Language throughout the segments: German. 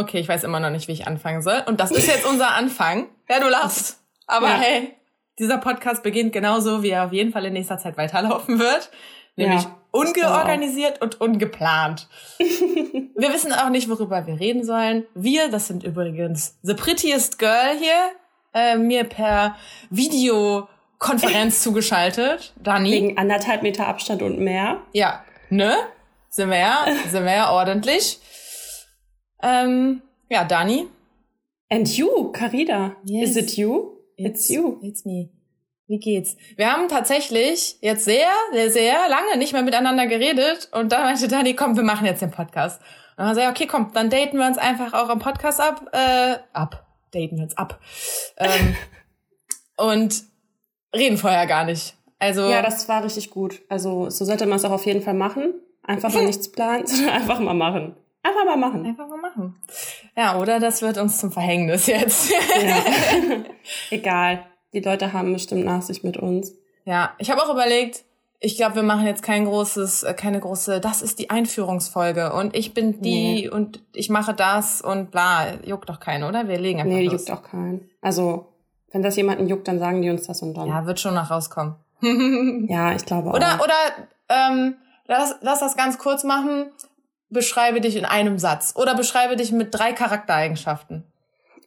Okay, ich weiß immer noch nicht, wie ich anfangen soll. Und das ist jetzt unser Anfang. Ja, du lachst. Aber Ja. hey, dieser Podcast beginnt genauso, wie er auf jeden Fall in nächster Zeit weiterlaufen wird. Nämlich Ja, ungeorganisiert und ungeplant. wir wissen auch nicht, worüber wir reden sollen. Wir, das sind übrigens The Prettiest Girl hier, äh, mir per Videokonferenz zugeschaltet. Dani. Wegen anderthalb Meter Abstand und mehr. Ja, ne? Sind wir ja, sind wir ja ordentlich. Ähm, ja, Dani. And you, Carida. Yes. Is it you? It's you. It's me. Wie geht's? Wir haben tatsächlich jetzt sehr, sehr, sehr lange nicht mehr miteinander geredet und da meinte Dani, komm, wir machen jetzt den Podcast. Und dann haben wir gesagt, okay, komm, dann daten wir uns einfach auch am Podcast ab, äh, ab. Daten wir uns ab. Ähm, und reden vorher gar nicht. Also, Ja, das war richtig gut. Also so sollte man es auch auf jeden Fall machen. Einfach mal nichts planen, sondern einfach mal machen. Einfach mal machen. einfach mal machen. Ja, oder das wird uns zum Verhängnis jetzt. Ja. Egal. Die Leute haben bestimmt Nachsicht mit uns. Ja, ich habe auch überlegt, ich glaube, wir machen jetzt kein großes, äh, keine große, das ist die Einführungsfolge und ich bin die Nee. und ich mache das und bla, juckt doch keinen, oder? Wir legen einfach Nee, los. juckt auch keinen. Also, wenn das jemanden juckt, dann sagen die uns das und dann. Ja, wird schon noch rauskommen. Ja, ich glaube oder, auch. oder, ähm, lass, lass das ganz kurz machen. Beschreibe dich in einem Satz oder beschreibe dich mit drei Charaktereigenschaften.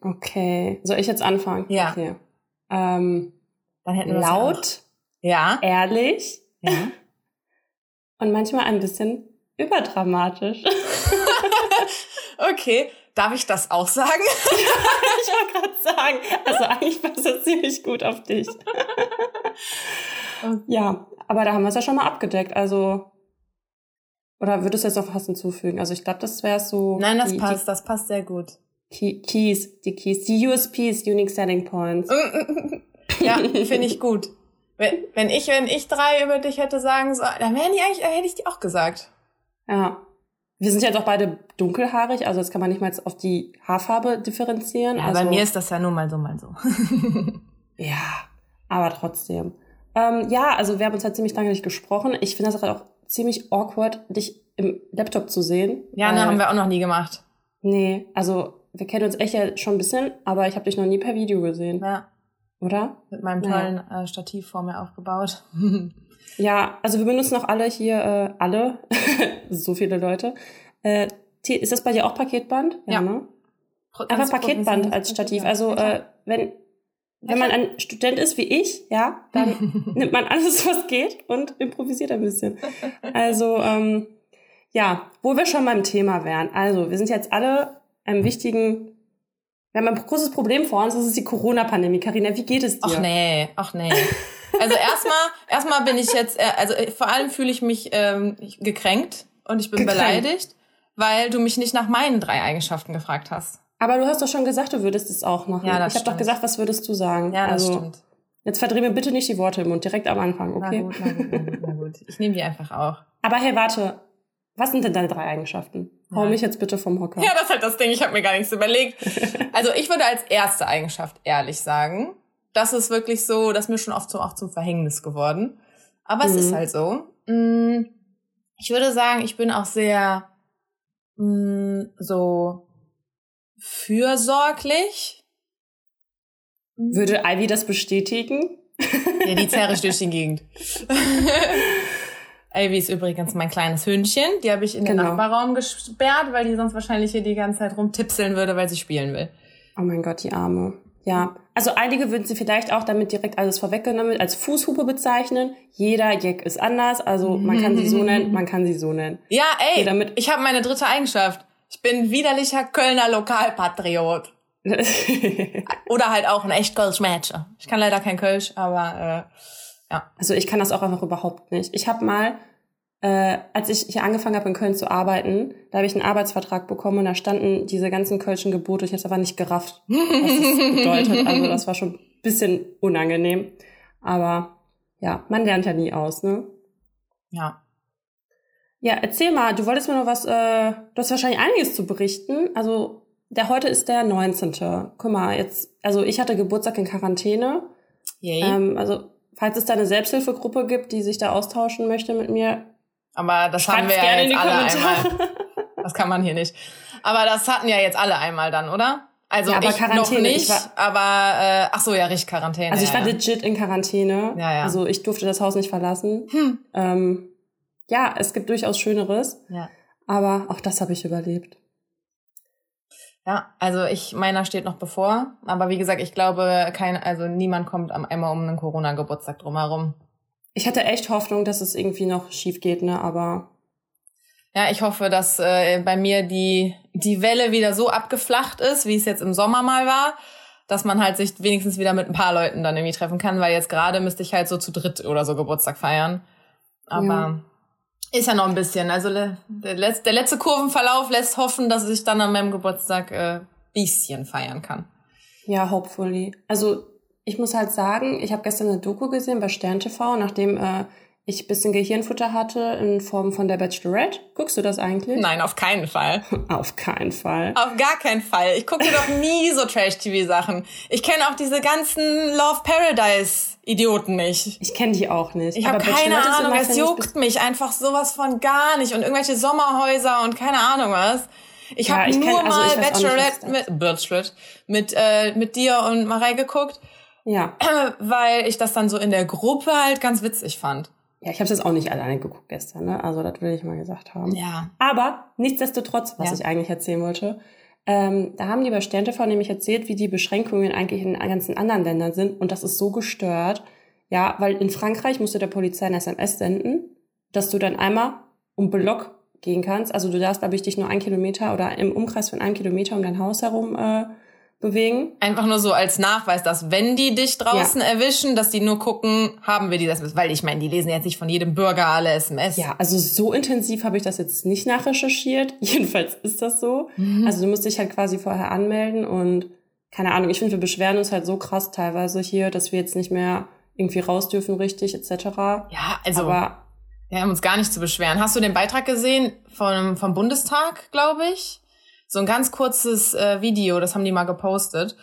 Okay. Soll ich jetzt anfangen? Ja. Okay. Ähm, Dann hätten wir laut. Ja. ehrlich Ja. und manchmal ein bisschen überdramatisch. Okay. Darf ich das auch sagen? ich wollte gerade sagen, also eigentlich passt das ziemlich gut auf dich. ja, aber da haben wir es ja schon mal abgedeckt. Also, oder würdest du jetzt noch was hinzufügen? Also ich glaube, das wäre so. Nein, das die, passt, das passt sehr gut. Die Key, Keys, die Keys, die USPs, Unique Selling Points. Ja, finde ich gut. Wenn, wenn ich, wenn ich drei über dich hätte sagen sollen, dann wären die eigentlich, dann hätte ich die auch gesagt. Ja. Wir sind ja doch beide dunkelhaarig, also jetzt kann man nicht mal jetzt auf die Haarfarbe differenzieren. Ja, also, bei mir ist das ja nun mal so, mal so. Ja, aber trotzdem. Ähm, ja, also wir haben uns halt ziemlich lange nicht gesprochen. Ich finde das gerade auch ziemlich awkward, dich im Laptop zu sehen. Ja, ne, Weil- haben wir auch noch nie gemacht. Nee, also wir kennen uns echt ja schon ein bisschen, aber ich habe dich noch nie per Video gesehen, Ja, oder? mit meinem Ja. tollen äh, Stativ vor mir aufgebaut. Ja, also wir benutzen auch alle hier, äh, alle, so viele Leute. Äh, ist das bei dir auch Paketband? Ja. ne? Ganz Einfach Paketband als Stativ. Also ja. äh, wenn wenn man ein Student ist wie ich, ja, dann nimmt man alles, was geht und improvisiert ein bisschen. Also ähm, ja, wo wir schon beim Thema wären. Also wir sind jetzt alle einem wichtigen, wir haben ein großes Problem vor uns. Das ist die Corona-Pandemie. Karina, wie geht es dir? Ach nee, ach nee. Also erstmal, erstmal bin ich jetzt, äh, also vor allem fühle ich mich ähm, gekränkt und ich bin Gekränkt. beleidigt, weil du mich nicht nach meinen drei Eigenschaften gefragt hast. Aber du hast doch schon gesagt, du würdest es auch machen. Ja, das ich habe doch gesagt, was würdest du sagen? Ja, das also, stimmt. Jetzt verdreh mir bitte nicht die Worte im Mund, direkt am Anfang, Na okay? gut, na gut, na gut, na gut. Ich nehme die einfach auch. Aber hey, warte. Was sind denn deine drei Eigenschaften? Hau Ja. mich jetzt bitte vom Hocker. Ja, das ist halt das Ding, ich habe mir gar nichts überlegt. Also ich würde als erste Eigenschaft ehrlich sagen, das ist wirklich so, das ist mir schon oft so auch zum Verhängnis geworden. Aber es Mhm. ist halt so. Mm, Ich würde sagen, ich bin auch sehr mm, so fürsorglich. Würde Ivy das bestätigen? Ja, die zerre durch die Gegend. Ivy ist übrigens mein kleines Hündchen. Die habe ich in den Genau. Nachbarraum gesperrt, weil die sonst wahrscheinlich hier die ganze Zeit rumtipseln würde, weil sie spielen will. Oh mein Gott, die Arme. Ja, also einige würden sie vielleicht auch damit direkt alles vorweggenommen als Fußhupe bezeichnen. Jeder Jack ist anders, also man kann sie so nennen, man kann sie so nennen. Ja, ey, ich habe meine dritte Eigenschaft. Ich bin widerlicher Kölner Lokalpatriot. Oder halt auch ein echt Kölsch Mädchen. Ich kann leider kein Kölsch, aber äh, Also ich kann das auch einfach überhaupt nicht. Ich habe mal, äh, als ich hier angefangen habe in Köln zu arbeiten, da habe ich einen Arbeitsvertrag bekommen und da standen diese ganzen kölschen Gebote. Ich habe es aber nicht gerafft, was das bedeutet. Also das war schon ein bisschen unangenehm. Aber ja, man lernt ja nie aus, ne? ja. Ja, erzähl mal, du wolltest mir noch was, äh, du hast wahrscheinlich einiges zu berichten. Also der heute ist der 19. Guck mal, jetzt, also ich hatte Geburtstag in Quarantäne. Yay. Ähm, also falls es da eine Selbsthilfegruppe gibt, die sich da austauschen möchte mit mir, aber das haben wir ja gerne in jetzt die alle Kommentare. einmal. Das kann man hier nicht. aber das hatten ja jetzt alle einmal dann, oder? Also Ja, aber ich noch Quarantäne, nicht, ich war- aber äh, ach so, ja, richtig Quarantäne. Also ich war ja. legit in Quarantäne. Ja, ja. Also ich durfte das Haus nicht verlassen. Hm. Ähm, ja, es gibt durchaus Schöneres, ja. aber auch das habe ich überlebt. Ja, also ich, meiner steht noch bevor. Aber wie gesagt, ich glaube, kein, also niemand kommt am einmal um einen Corona-Geburtstag drumherum. Ich hatte echt Hoffnung, dass es irgendwie noch schief geht, ne? Aber Ja, ich hoffe, dass äh, bei mir die, die Welle wieder so abgeflacht ist, wie es jetzt im Sommer mal war, dass man halt sich wenigstens wieder mit ein paar Leuten dann irgendwie treffen kann, weil jetzt gerade müsste ich halt so zu dritt oder so Geburtstag feiern. Aber ist ja noch ein bisschen. Also der letzte, der letzte Kurvenverlauf lässt hoffen, dass ich dann an meinem Geburtstag äh, bisschen feiern kann. ja, hopefully. Also ich muss halt sagen, ich habe gestern eine Doku gesehen bei Stern TV, nachdem äh, ich ein bisschen Gehirnfutter hatte in Form von der Bachelorette. Guckst du das eigentlich? Nein, auf keinen Fall. Auf keinen Fall. Auf gar keinen Fall. Ich gucke doch nie so Trash-TV-Sachen. Ich kenne auch diese ganzen Love Paradise-Idioten nicht. Ich kenne die auch nicht. Ich habe keine Ahnung, es juckt mich einfach sowas von gar nicht. Und irgendwelche Sommerhäuser und keine Ahnung was. Ich Ja, habe ich kenn- nur also mal Bachelorette mit, Bachelorette mit, äh, mit dir und Marei geguckt, Ja. weil ich das dann so in der Gruppe halt ganz witzig fand. Ja, ich habe jetzt auch nicht alleine geguckt gestern, ne? Also das will ich mal gesagt haben. Ja. Aber nichtsdestotrotz, was Ja. ich eigentlich erzählen wollte, ähm, da haben die bei Stern TV nämlich erzählt, wie die Beschränkungen eigentlich in den ganzen anderen Ländern sind. Und das ist so gestört. Ja, weil in Frankreich musst du der Polizei eine SMS senden, dass du dann einmal um Block gehen kannst. Also du darfst, glaube ich, dich nur ein Kilometer oder im Umkreis von einem Kilometer um dein Haus herum äh, bewegen. Einfach nur so als Nachweis, dass wenn die dich draußen erwischen, dass die nur gucken, haben wir die SMS. Weil ich meine, die lesen jetzt nicht von jedem Bürger alle SMS. Ja, also so intensiv habe ich das jetzt nicht nachrecherchiert. Jedenfalls ist das so. Mhm. Also du musst dich halt quasi vorher anmelden und keine Ahnung, ich finde, wir beschweren uns halt so krass teilweise hier, dass wir jetzt nicht mehr irgendwie raus dürfen richtig etc. Ja, also Aber wir haben uns gar nicht zu beschweren. Hast du den Beitrag gesehen vom, vom Bundestag, glaube ich? So ein ganz kurzes äh, Video, das haben die mal gepostet,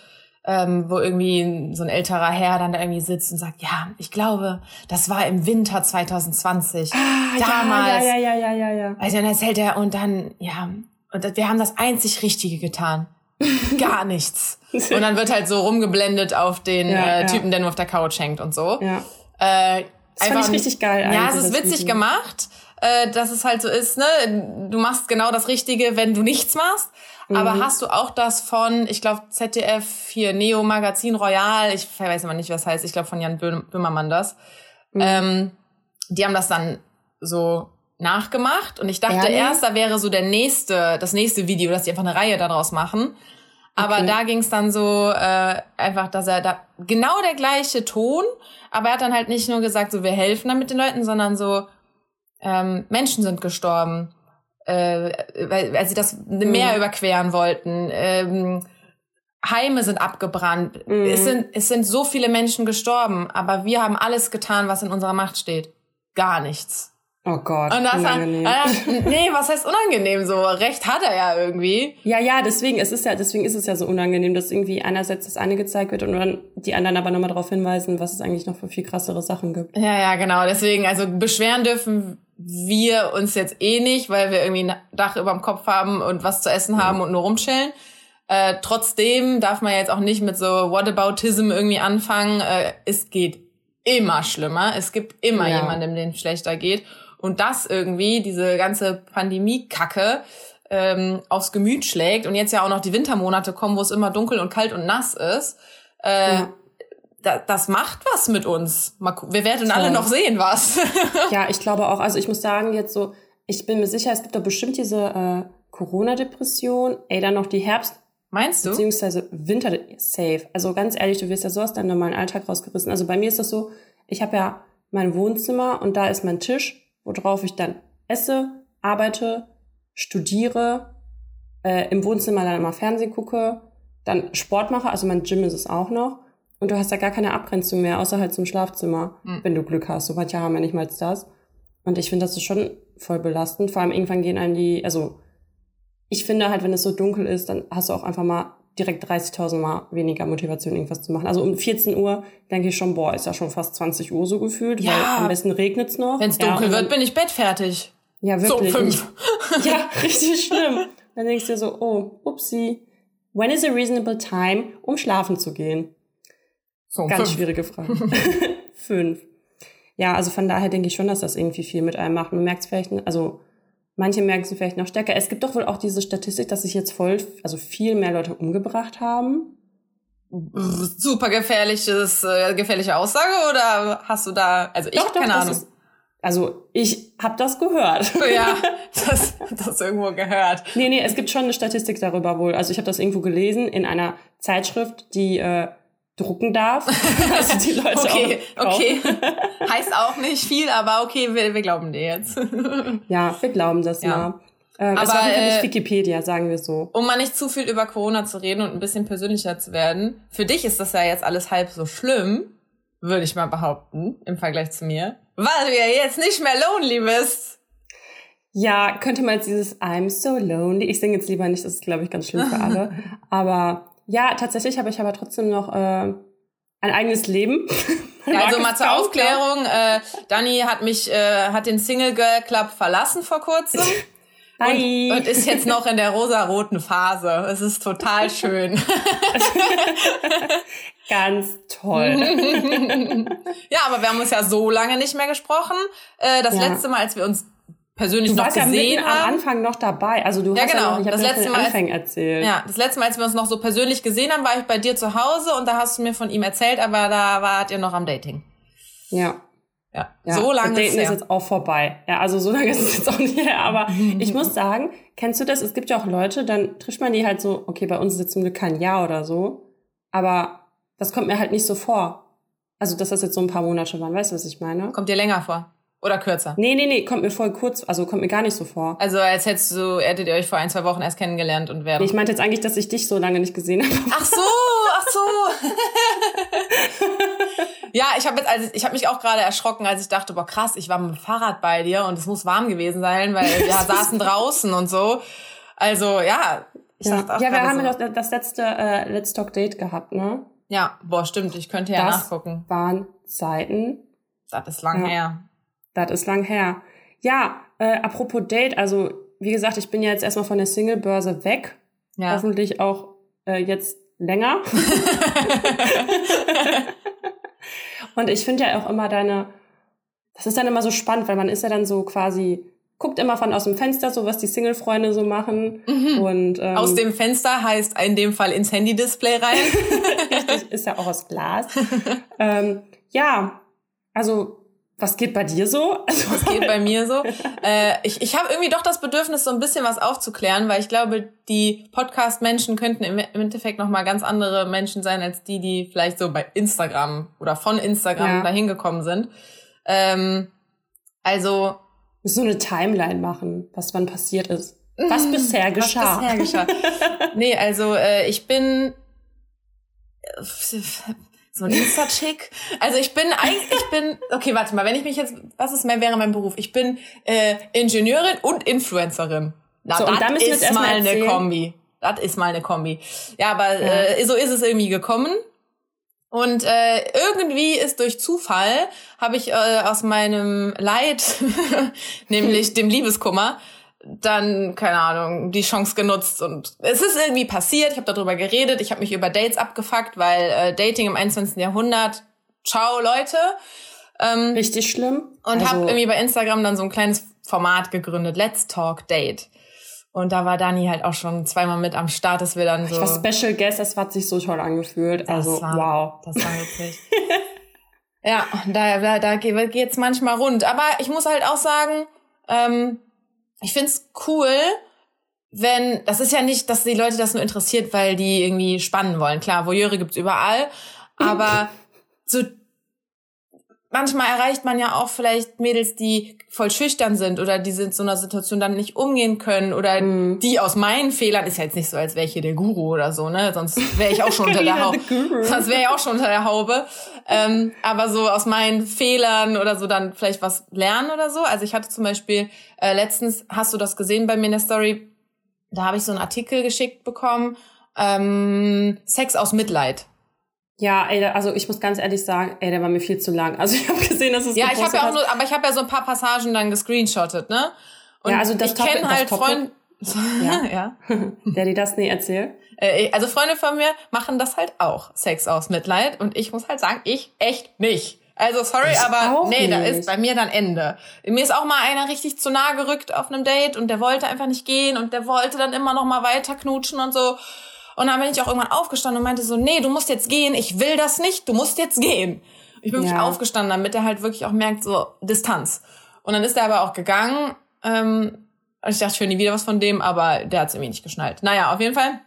ähm, wo irgendwie so ein älterer Herr dann da irgendwie sitzt und sagt, ja, ich glaube, das war im Winter 2020. damals. Ah, Ja, ja, ja, ja, ja, ja. Also dann erzählt er und dann, ja, und wir haben das einzig Richtige getan. Gar nichts. Und dann wird halt so rumgeblendet auf den Ja, äh, ja. Typen, der nur auf der Couch hängt und so. ja. Äh, Das fand ich richtig geil Ja, es ist witzig Video. gemacht, äh, dass es halt so ist, ne? Du machst genau das Richtige, wenn du nichts machst. Aber Mhm. hast du auch das von, ich glaube, ZDF, hier Neo Magazin Royal, ich weiß immer nicht, was heißt, ich glaube von Jan Böhm- Böhmermann das. Mhm. Ähm, die haben das dann so nachgemacht und ich dachte Ehrlich? erst, da wäre so der nächste, das nächste Video, dass die einfach eine Reihe daraus machen. Aber Okay. da ging es dann so äh, einfach, dass er da genau der gleiche Ton, aber er hat dann halt nicht nur gesagt, so wir helfen damit den Leuten, sondern so ähm, Menschen sind gestorben, äh, weil, weil sie das Meer überqueren wollten. Ähm, Heime sind abgebrannt. Mhm. Es, sind, es sind so viele Menschen gestorben, aber wir haben alles getan, was in unserer Macht steht. Gar nichts. Oh Gott, Und das unangenehm. Dann, nee, was heißt unangenehm? So Recht hat er ja irgendwie. Ja, ja, deswegen, es ist ja, deswegen ist es ja so unangenehm, dass irgendwie einerseits das eine gezeigt wird und dann die anderen aber nochmal darauf hinweisen, was es eigentlich noch für viel krassere Sachen gibt. Ja, ja, genau. Deswegen, also beschweren dürfen wir uns jetzt eh nicht, weil wir irgendwie ein Dach über dem Kopf haben und was zu essen haben und nur rumchillen. Äh, trotzdem darf man jetzt auch nicht mit so Whataboutism irgendwie anfangen. Äh, es geht immer schlimmer. Es gibt immer Ja. jemanden, dem schlechter geht. Und das irgendwie, diese ganze Pandemie-Kacke, ähm, aufs Gemüt schlägt und jetzt ja auch noch die Wintermonate kommen, wo es immer dunkel und kalt und nass ist. Äh, Ja. Da, das macht was mit uns. Mal, wir werden alle Voll. noch sehen, was. Ja, ich glaube auch, also ich muss sagen, jetzt so, ich bin mir sicher, es gibt doch bestimmt diese äh, Corona-Depression, ey, dann noch die Herbst- Meinst du? beziehungsweise Winter safe. Also ganz ehrlich, du wirst ja so aus deinem normalen Alltag rausgerissen. Also bei mir ist das so, ich habe ja mein Wohnzimmer und da ist mein Tisch, worauf ich dann esse, arbeite, studiere, äh, im Wohnzimmer dann immer Fernsehen gucke, dann Sport mache, also mein Gym ist es auch noch. Und du hast ja gar keine Abgrenzung mehr, außer halt zum Schlafzimmer, Hm. wenn du Glück hast. So manche haben ja nicht mal das. Und ich finde, das ist schon voll belastend. Vor allem irgendwann gehen einem die, also ich finde halt, wenn es so dunkel ist, dann hast du auch einfach mal direkt 30.000 Mal weniger Motivation, irgendwas zu machen. Also um 14 Uhr denke ich schon, boah, ist ja schon fast 20 Uhr so gefühlt, Ja. weil am besten regnet's noch. Wenn es Ja, dunkel und wird, bin ich bettfertig. Ja, So, wirklich. fünf. Ja, richtig schlimm. Dann denkst du dir so, oh, upsie. When is a reasonable time, um schlafen zu gehen? So, Ganz fünf. schwierige Frage. fünf. Ja, also von daher denke ich schon, dass das irgendwie viel mit einem macht. Man merkt es vielleicht, also manche merken es vielleicht noch stärker. Es gibt doch wohl auch diese Statistik, dass sich jetzt voll, also viel mehr Leute umgebracht haben. Super gefährliches, äh, gefährliche Aussage oder hast du da, also ich Doch, keine Ahnung. Ist, also ich habe das gehört. ja, das, das irgendwo gehört. Nee, nee, es gibt schon eine Statistik darüber wohl. Also ich habe das irgendwo gelesen in einer Zeitschrift, die äh, drucken darf. also die Leute Okay, auch okay. heißt auch nicht viel, aber okay, wir, wir glauben dir jetzt. Ja, wir glauben das Ja. mal. Ähm, es Aber, war sicher äh, nicht Wikipedia, sagen wir so. Um mal nicht zu viel über Corona zu reden und ein bisschen persönlicher zu werden. Für dich ist das ja jetzt alles halb so schlimm, würde ich mal behaupten, im Vergleich zu mir. Weil du ja jetzt nicht mehr lonely bist. Ja, könnte man jetzt dieses I'm so lonely. Ich singe jetzt lieber nicht, das ist, glaube ich, ganz schlimm für alle. aber ja, tatsächlich habe ich aber trotzdem noch äh, ein eigenes Leben. Also mal zur Aufklärung, äh, Dani hat mich, äh, hat den Single Girl Club verlassen vor kurzem. Und, und ist jetzt noch in der rosaroten Phase. Es ist total schön. Ganz toll. ja, aber wir haben uns ja so lange nicht mehr gesprochen. Äh, das Ja. letzte Mal, als wir uns persönlich Du noch warst ja gesehen mitten am haben. Anfang noch dabei. Also du Ja, hast genau. ja noch, ich Das letzte von Mal, Anfängen erzählt. Ja, das letzte Mal, als wir uns noch so persönlich gesehen haben, war ich bei dir zu Hause und da hast du mir von ihm erzählt, aber da wart ihr noch am Dating. ja. Ja, Ja, so lange das ist Daten ist her. jetzt auch vorbei. Ja, also so lange ist es jetzt auch nicht her. Aber ich muss sagen, kennst du das? Es gibt ja auch Leute, dann trifft man die halt so, okay, bei uns ist jetzt zum Glück kein Jahr oder so. Aber das kommt mir halt nicht so vor. Also, dass das jetzt so ein paar Monate waren. Weißt du, was ich meine? Kommt dir länger vor? Oder kürzer? Nee, nee, nee, kommt mir voll kurz, also kommt mir gar nicht so vor. Also als hättest du, hättet ihr euch vor ein, zwei Wochen erst kennengelernt und wären. Nee, ich meinte jetzt eigentlich, dass ich dich so lange nicht gesehen habe. Ach so, ach so. ja, ich habe jetzt, also ich habe mich auch gerade erschrocken, als ich dachte, boah krass, ich war mit dem Fahrrad bei dir und es muss warm gewesen sein, weil wir saßen draußen und so. Also ja, ich Ja, dachte auch ja wir haben so. ja doch das letzte äh, Let's Talk Date gehabt, ne? Ja, boah, stimmt, ich könnte ja das nachgucken. waren Zeiten, Das ist lang Ja. her. Das ist lang her. Ja, äh, apropos Date, also wie gesagt, ich bin ja jetzt erstmal von der Single-Börse weg. Ja. Hoffentlich auch äh, jetzt länger. Und ich finde ja auch immer deine, das ist dann immer so spannend, weil man ist ja dann so quasi, guckt immer von aus dem Fenster so, was die Single-Freunde so machen. Und ähm, Aus dem Fenster heißt in dem Fall ins Handy-Display rein. richtig, ist ja auch aus Glas. ähm, ja, also was geht bei dir so? Also, Das geht bei mir so. Äh, ich ich habe irgendwie doch das Bedürfnis, so ein bisschen was aufzuklären, weil ich glaube, die Podcast-Menschen könnten im Endeffekt noch mal ganz andere Menschen sein, als die, die vielleicht so bei Instagram oder von Instagram Ja. dahin gekommen sind. Ähm, also so eine Timeline machen, was wann passiert ist. Was bisher geschah. Mhm. Was bisher geschah. nee, also äh, ich bin äh, so ein Insta-Chick. Also ich bin eigentlich, ich bin, okay, warte mal, wenn ich mich jetzt, was ist mehr wäre mein Beruf? Ich bin äh, Ingenieurin und Influencerin. Na, So, das da ist mal eine. Kombi. Das ist mal eine Kombi. Ja, aber Äh, so ist es irgendwie gekommen. Und äh, irgendwie ist durch Zufall habe ich äh, aus meinem Leid, nämlich dem Liebeskummer, dann, keine Ahnung, die Chance genutzt und es ist irgendwie passiert, ich habe darüber geredet, ich habe mich über Dates abgefuckt, weil äh, Dating im 21. Jahrhundert, ciao Leute. Ähm, Richtig schlimm. und also, habe irgendwie bei Instagram dann so ein kleines Format gegründet, Let's Talk Date. Und da war Dani halt auch schon zweimal mit am Start, dass wir dann so... ich war Special Guest, das hat sich so toll angefühlt. also, war, wow. Das war witzig. ja, da, da, da geht- geht's manchmal rund. Aber ich muss halt auch sagen, ähm, ich find's cool, wenn, das ist ja nicht, dass die Leute das nur interessiert, weil die irgendwie spannen wollen. Klar, Voyeure gibt's überall, aber so manchmal erreicht man ja auch vielleicht Mädels, die voll schüchtern sind oder die in so einer Situation dann nicht umgehen können oder Mhm. die aus meinen Fehlern, ist ja jetzt nicht so, als wäre ich hier der Guru oder so, ne? Sonst wäre ich auch schon unter der Haube. Sonst wäre ich auch schon unter der Haube. Ähm, aber so aus meinen Fehlern oder so dann vielleicht was lernen oder so. Also ich hatte zum Beispiel äh, letztens, hast du das gesehen bei mir in der Story, da habe ich so einen Artikel geschickt bekommen, ähm, Sex aus Mitleid. Ja, ey, da- also ich muss ganz ehrlich sagen, ey, der war mir viel zu lang. Also ich habe gesehen, dass es Ja, ich habe ja auch nur, aber ich habe ja so ein paar Passagen dann gescreenshottet, ne? Und Ja, also das ich kenne halt Freunde. Ja. ja. Der dir das nie erzählt? Äh, also Freunde von mir machen das halt auch, Sex aus Mitleid. Und ich muss halt sagen, ich echt nicht. Also sorry, Ich aber nee, da nicht. ist bei mir dann Ende. Mir ist auch mal einer richtig zu nah gerückt auf einem Date und der wollte einfach nicht gehen und der wollte dann immer noch mal weiter knutschen und so. Und dann bin ich auch irgendwann aufgestanden und meinte so, nee, du musst jetzt gehen, ich will das nicht, du musst jetzt gehen. Ich bin wirklich Ja. aufgestanden, damit er halt wirklich auch merkt, so Distanz. Und dann ist er aber auch gegangen. Ähm, und ich dachte, ich höre nie wieder was von dem, aber der hat es irgendwie nicht geschnallt. Naja, auf jeden Fall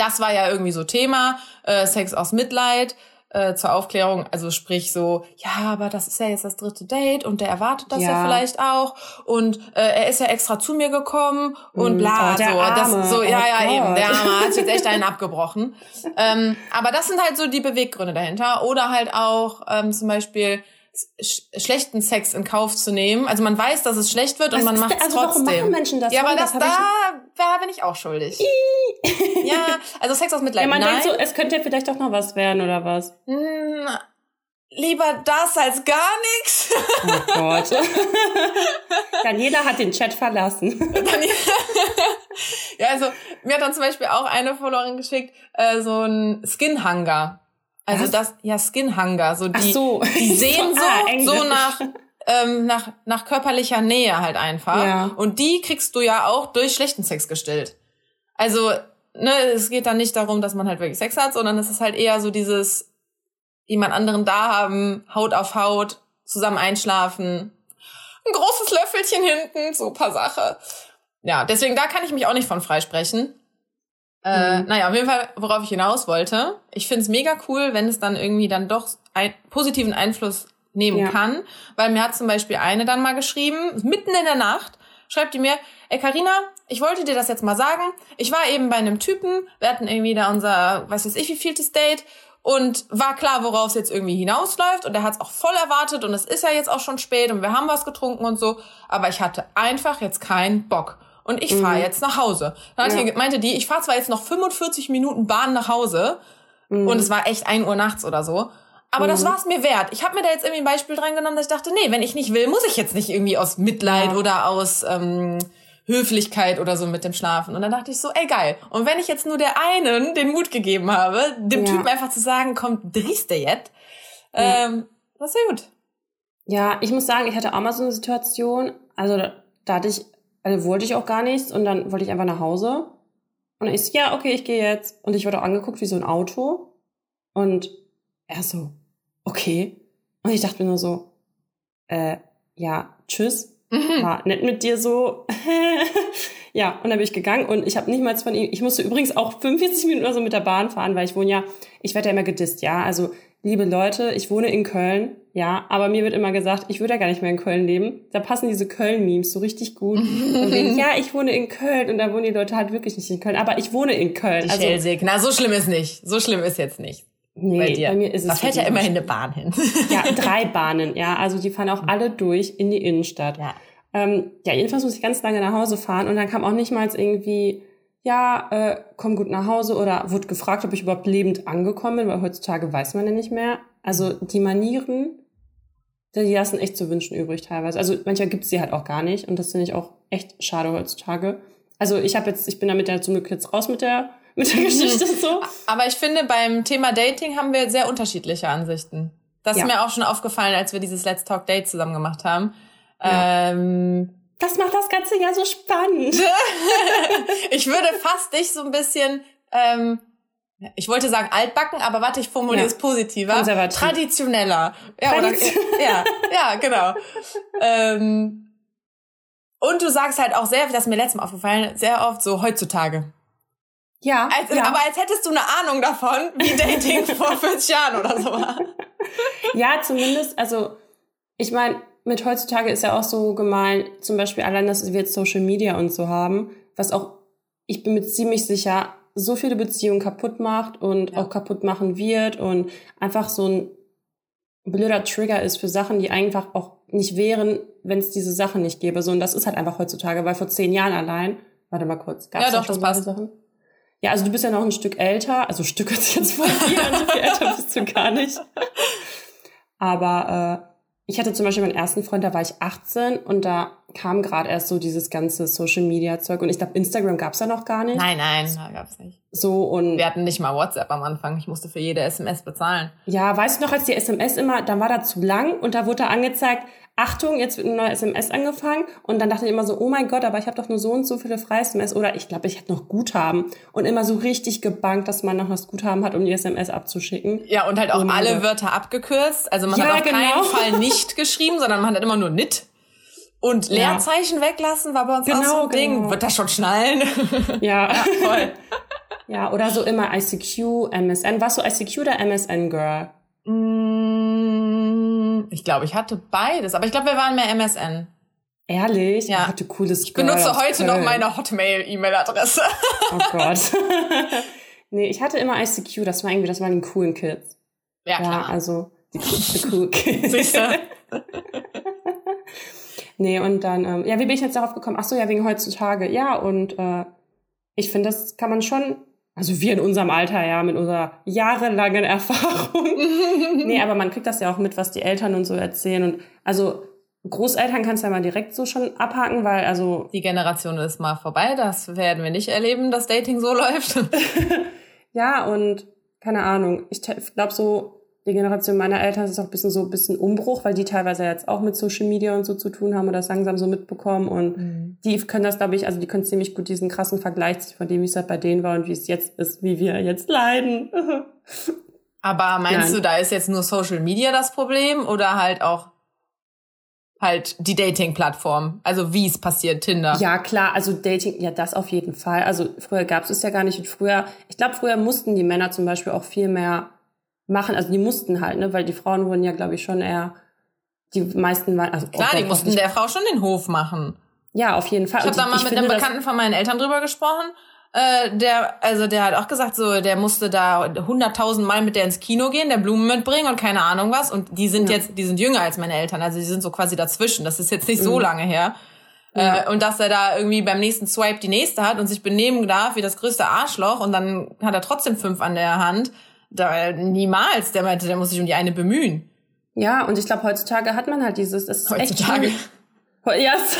das war ja irgendwie so Thema, äh, Sex aus Mitleid. Äh, zur Aufklärung, also sprich so, ja, aber das ist ja jetzt das dritte Date und der erwartet das ja, Ja. vielleicht auch und äh, er ist ja extra zu mir gekommen und Mm, bla oh, so, Arme. das so, ja, Oh ja, Gott. eben, der Arme hat jetzt echt einen abgebrochen. ähm, aber das sind halt so die Beweggründe dahinter oder halt auch ähm, zum Beispiel sch schlechten Sex in Kauf zu nehmen. Also man weiß, dass es schlecht wird und Was man macht es also warum trotzdem. machen Menschen das? Ja, aber Warum? das, Das da, da bin ich auch schuldig. ja, also Sex aus Mitleid. Ja, man Nein. denkt so, es könnte ja vielleicht doch noch was werden oder was. Hm, lieber das als gar nichts. Oh Gott. Daniela hat den Chat verlassen. Ja, also mir hat dann zum Beispiel auch eine Followerin geschickt, äh, so ein Skinhanger. Also Was? das, ja, Skinhanger, so die, so. die sehen so, Ah, so nach, ähm, nach, nach körperlicher Nähe halt einfach. Ja. Und die kriegst du ja auch durch schlechten Sex gestillt. Also, ne, es geht dann nicht darum, dass man halt wirklich Sex hat, sondern es ist halt eher so dieses jemand anderen da haben, Haut auf Haut, zusammen einschlafen, ein großes Löffelchen hinten, super Sache. Ja, deswegen da kann ich mich auch nicht von freisprechen. Äh, Mhm. naja, auf jeden Fall, worauf ich hinaus wollte. Ich find's mega cool, wenn es dann irgendwie dann doch einen positiven Einfluss nehmen Ja. kann. Weil mir hat zum Beispiel eine dann mal geschrieben, mitten in der Nacht, schreibt die mir, ey Carina, ich wollte dir das jetzt mal sagen. Ich war eben bei einem Typen, wir hatten irgendwie da unser, was weiß ich, wie vieltes Date und war klar, worauf es jetzt irgendwie hinausläuft und er hat es auch voll erwartet und es ist ja jetzt auch schon spät und wir haben was getrunken und so, aber ich hatte einfach jetzt keinen Bock und ich fahre jetzt nach Hause. Dann Ja. die, meinte die, ich fahre zwar jetzt noch 45 Minuten Bahn nach Hause und es war echt 1 Uhr nachts oder so, aber das war's mir wert. Ich habe mir da jetzt irgendwie ein Beispiel dran genommen, dass ich dachte, nee, wenn ich nicht will, muss ich jetzt nicht irgendwie aus Mitleid Ja. oder aus ähm, Höflichkeit oder so mit dem Schlafen. Und dann dachte ich so, ey geil. Und wenn ich jetzt nur der einen den Mut gegeben habe, dem Ja. Typen einfach zu sagen, komm, drehst du jetzt, ähm, das ist ja gut. Ja, ich muss sagen, ich hatte auch mal so eine Situation, also da, da hatte ich, also wollte ich auch gar nichts und dann wollte ich einfach nach Hause. Und ich so, ja, okay, ich gehe jetzt. Und ich wurde auch angeguckt wie so ein Auto. Und er so, okay. Und ich dachte mir nur so, äh, ja, tschüss. War nett mit dir so. ja, und dann bin ich gegangen und ich habe nicht mal von ihm, ich musste übrigens auch 45 Minuten oder so mit der Bahn fahren, weil ich wohne ja, ich werde ja immer gedisst, ja. Also, liebe Leute, ich wohne in Köln, ja, aber mir wird immer gesagt, ich würde ja gar nicht mehr in Köln leben. Da passen diese Köln-Memes so richtig gut. Wegen, ja, ich wohne in Köln und da wohnen die Leute halt wirklich nicht in Köln, aber ich wohne in Köln. Die Also, Schelsig. Na, so schlimm ist nicht. So schlimm ist jetzt nicht. nee, bei dir. bei mir ist es da fährt ja immerhin eine Bahn hin. ja, drei Bahnen, ja. Also die fahren auch alle durch in die Innenstadt. Ja. Ähm, ja, jedenfalls muss ich ganz lange nach Hause fahren und dann kam auch nicht mal irgendwie, ja, äh, komm gut nach Hause oder wurde gefragt, ob ich überhaupt lebend angekommen bin, weil heutzutage weiß man ja nicht mehr. Also die Manieren, die lassen echt zu wünschen übrig teilweise. Also manchmal gibt's die halt auch gar nicht und das finde ich auch echt schade heutzutage. Also ich habe jetzt, ich bin damit ja zum Glück jetzt raus mit der mit der Geschichte so. Aber ich finde, beim Thema Dating haben wir sehr unterschiedliche Ansichten. Das Ja. ist mir auch schon aufgefallen, als wir dieses Let's Talk Date zusammen gemacht haben. Ja. Ähm, Das macht das Ganze ja so spannend. ich würde fast dich so ein bisschen, ähm, ich wollte sagen altbacken, aber warte, ich formuliere Ja. es positiver. Konservativ. Traditioneller. Ja, Tradition- Oder, ja, ja, genau. ähm, und du sagst halt auch sehr, das ist mir letztes Mal aufgefallen, sehr oft so heutzutage. Ja, Als, ja. Aber als hättest du eine Ahnung davon, wie Dating vor 40 Jahren oder so war. Ja, zumindest, also ich meine, mit heutzutage ist ja auch so gemein, zum Beispiel allein, dass wir jetzt Social Media und so haben, was auch, ich bin mir ziemlich sicher, so viele Beziehungen kaputt macht und Ja. auch kaputt machen wird und einfach so ein blöder Trigger ist für Sachen, die einfach auch nicht wären, wenn es diese Sachen nicht gäbe. So, und das ist halt einfach heutzutage, weil vor zehn Jahren allein, warte mal kurz, gab's Ja, doch, das passt. Sachen? Ja, also du bist ja noch ein Stück älter, also Stück jetzt viel an, so viel älter bist du gar nicht. Aber äh, ich hatte zum Beispiel meinen ersten Freund, da war ich 18 und da kam gerade erst so dieses ganze Social Media Zeug und ich glaube Instagram gab's ja noch gar nicht. Nein, nein, da gab's nicht. So und Wir hatten nicht mal WhatsApp am Anfang. Ich musste für jede SMS bezahlen. ja, weißt du noch, als die SMS immer, dann war da zu lang und da wurde da angezeigt, Achtung, jetzt wird eine neue SMS angefangen und dann dachte ich immer so, oh mein Gott, aber ich habe doch nur so und so viele freie SMS oder ich glaube, ich hatte noch Guthaben und immer so richtig gebankt, dass man noch das Guthaben hat, um die SMS abzuschicken. Ja, und halt auch Oh mein alle. Wörter abgekürzt. Also man Ja, hat auf genau. keinen Fall nicht geschrieben, sondern man hat immer nur nit. Und Ja. Leerzeichen weglassen war bei uns auch Genau, so ein Ding. genau. Wird das schon schnallen? Ja. Voll. ja, oder so immer ICQ, MSN. Warst du ICQ oder MSN Girl? Ich glaube, ich hatte beides. Aber ich glaube, wir waren mehr MSN. Ehrlich? Ja. Ich hatte cooles Ich benutze Girl heute noch meine Hotmail-E-Mail-Adresse. Oh Gott. nee, ich hatte immer ICQ, das war irgendwie, das waren die coolen Kids. Ja, Ja, klar. also die, die cool Kids. Siehste? Nee, und dann, ähm, ja, wie bin ich jetzt darauf gekommen? Ach so, ja, wegen heutzutage. Ja, und äh, ich finde, das kann man schon, also wir in unserem Alter, ja, mit unserer jahrelangen Erfahrung. nee, aber man kriegt das ja auch mit, was die Eltern und so erzählen. Und also Großeltern kannst du ja mal direkt so schon abhaken, weil also Die Generation ist mal vorbei. Das werden wir nicht erleben, dass Dating so läuft. Ja, und keine Ahnung, ich glaube so, die Generation meiner Eltern ist auch ein bisschen so ein bisschen Umbruch, weil die teilweise jetzt auch mit Social Media und so zu tun haben und das langsam so mitbekommen und die können das, glaube ich, also die können ziemlich gut diesen krassen Vergleich ziehen von dem, wie es halt bei denen war und wie es jetzt ist, wie wir jetzt leiden. Aber meinst Nein. du, da ist jetzt nur Social Media das Problem oder halt auch halt die Dating-Plattform? Also wie es passiert, Tinder. ja, klar, also Dating, ja, das auf jeden Fall. Also früher gab es es ja gar nicht und früher, ich glaube, früher mussten die Männer zum Beispiel auch viel mehr machen, also die mussten halt, ne, weil die Frauen wurden ja, glaube ich, schon eher, die meisten waren, also oh Klar, Gott, die mussten der Frau schon den Hof machen. Ja, auf jeden Fall. Ich habe da mal mit einem Bekannten von meinen Eltern drüber gesprochen. Äh, der, also der hat auch gesagt, so, der musste da hunderttausend Mal mit der ins Kino gehen, der Blumen mitbringen und keine Ahnung was. Und die sind Ja. jetzt, die sind jünger als meine Eltern, also die sind so quasi dazwischen. Das ist jetzt nicht so Mhm. lange her. Ja. Äh, und dass er da irgendwie beim nächsten Swipe die nächste hat und sich benehmen darf wie das größte Arschloch und dann hat er trotzdem fünf an der Hand. Da, niemals. Der meinte, der muss sich um die eine bemühen. Ja, und ich glaube, heutzutage hat man halt dieses, das ist Heutzutage. echt. Yes.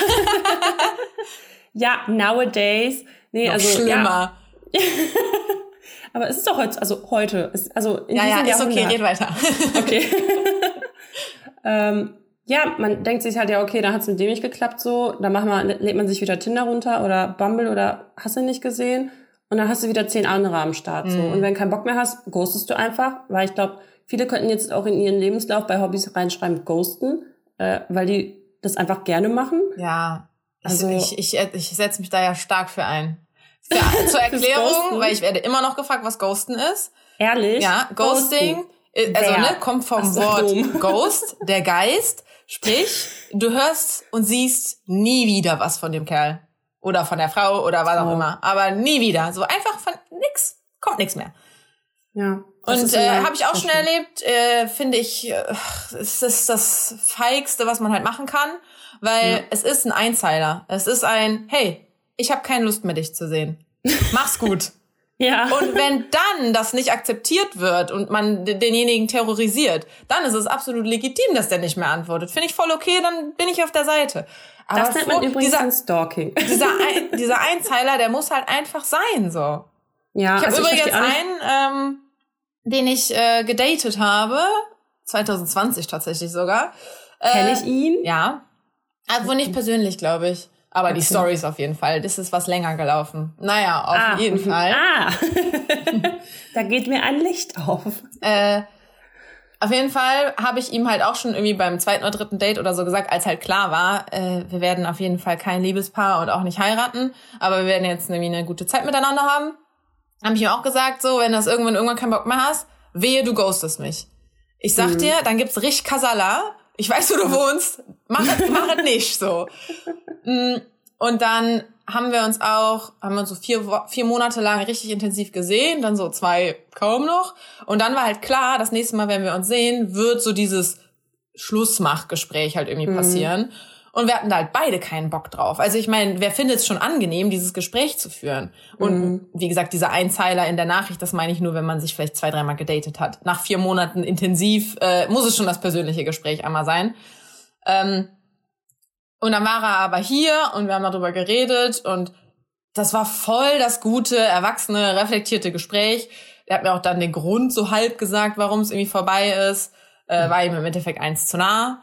ja, nowadays. Nee, Noch also. Ja, schlimmer. aber es ist doch heute, also heute. Ist, also in Ja, ja, diesem ist okay, red weiter. Okay. ähm, ja, man denkt sich halt, ja, okay, dann hat's mit dem nicht geklappt so. Dann macht man, lädt man sich wieder Tinder runter oder Bumble oder hast du nicht gesehen. Und dann hast du wieder zehn andere am Start. So. Mhm. Und wenn keinen Bock mehr hast, ghostest du einfach. Weil ich glaube, viele könnten jetzt auch in ihren Lebenslauf bei Hobbys reinschreiben, ghosten, äh, weil die das einfach gerne machen. Ja, Also- also ich, ich, ich setze mich da ja stark für ein. Für, zur Erklärung, Ghosten? weil ich werde immer noch gefragt, was Ghosten ist. Ehrlich? Ja, Ghosting, äh, also ne, kommt vom so, Wort dumm. Ghost, der Geist. Sprich, du hörst und siehst nie wieder was von dem Kerl. Oder von der Frau oder was auch immer. Aber nie wieder. So einfach von nix, kommt nix mehr. Ja. Und äh, habe ich auch schon erlebt, äh, finde ich, äh, es ist das Feigste, was man halt machen kann, weil Ja. es ist ein Einzeiler. Es ist ein, hey, ich habe keine Lust mehr, dich zu sehen. Mach's gut. Ja. Und wenn dann das nicht akzeptiert wird und man denjenigen terrorisiert, dann ist es absolut legitim, dass der nicht mehr antwortet. Finde ich voll okay, dann bin ich auf der Seite. Aber das nennt man übrigens dieser, Stalking. dieser, ein, dieser Einzeiler, der muss halt einfach sein, so. Ja, Ich habe also übrigens nicht- einen, ähm, den ich äh, gedatet habe, 2020 tatsächlich sogar. Äh, Kenn ich ihn? Ja. Also nicht persönlich, glaube ich. Aber die Okay. Stories auf jeden Fall. Das ist was länger gelaufen. Naja, auf Ah, jeden mhm. Fall. Ah, da geht mir ein Licht auf. Äh, auf jeden Fall habe ich ihm halt auch schon irgendwie beim zweiten oder dritten Date oder so gesagt, als halt klar war, äh, wir werden auf jeden Fall kein Liebespaar und auch nicht heiraten, aber wir werden jetzt irgendwie eine gute Zeit miteinander haben. Habe ich ihm auch gesagt, so, wenn du das irgendwann irgendwann keinen Bock mehr hast, wehe, du ghostest mich. Ich sag dir, dann gibt's richtig Kasala. Ich weiß, wo du wohnst. Mach es, mach es nicht so. Mm, Und dann haben wir uns auch, haben wir uns so vier, vier Monate lang richtig intensiv gesehen, dann so zwei kaum noch. Und dann war halt klar, das nächste Mal, wenn wir uns sehen, wird so dieses Schlussmachgespräch halt irgendwie passieren. Und wir hatten da halt beide keinen Bock drauf. Also ich meine, wer findet es schon angenehm, dieses Gespräch zu führen? Und wie gesagt, dieser Einzeiler in der Nachricht, das meine ich nur, wenn man sich vielleicht zwei, dreimal gedatet hat. Nach vier Monaten intensiv äh, muss es schon das persönliche Gespräch einmal sein. Ähm, Und dann war er aber hier und wir haben darüber geredet und das war voll das gute, erwachsene, reflektierte Gespräch. Er hat mir auch dann den Grund so halb gesagt, warum es irgendwie vorbei ist. Äh, war ihm im Endeffekt eins zu nah,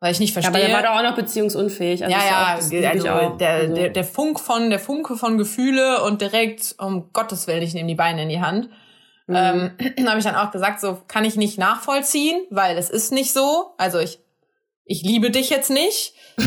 weil ich nicht verstehe. Aber er war doch auch noch beziehungsunfähig. Also ja, ja, also der, also. der, der Funk von, der Funke von Gefühle und direkt, um Gottes Willen, ich nehme die Beine in die Hand. Mhm. Ähm, habe ich dann auch gesagt, so kann ich nicht nachvollziehen, weil es ist nicht so. Also ich, ich liebe dich jetzt nicht.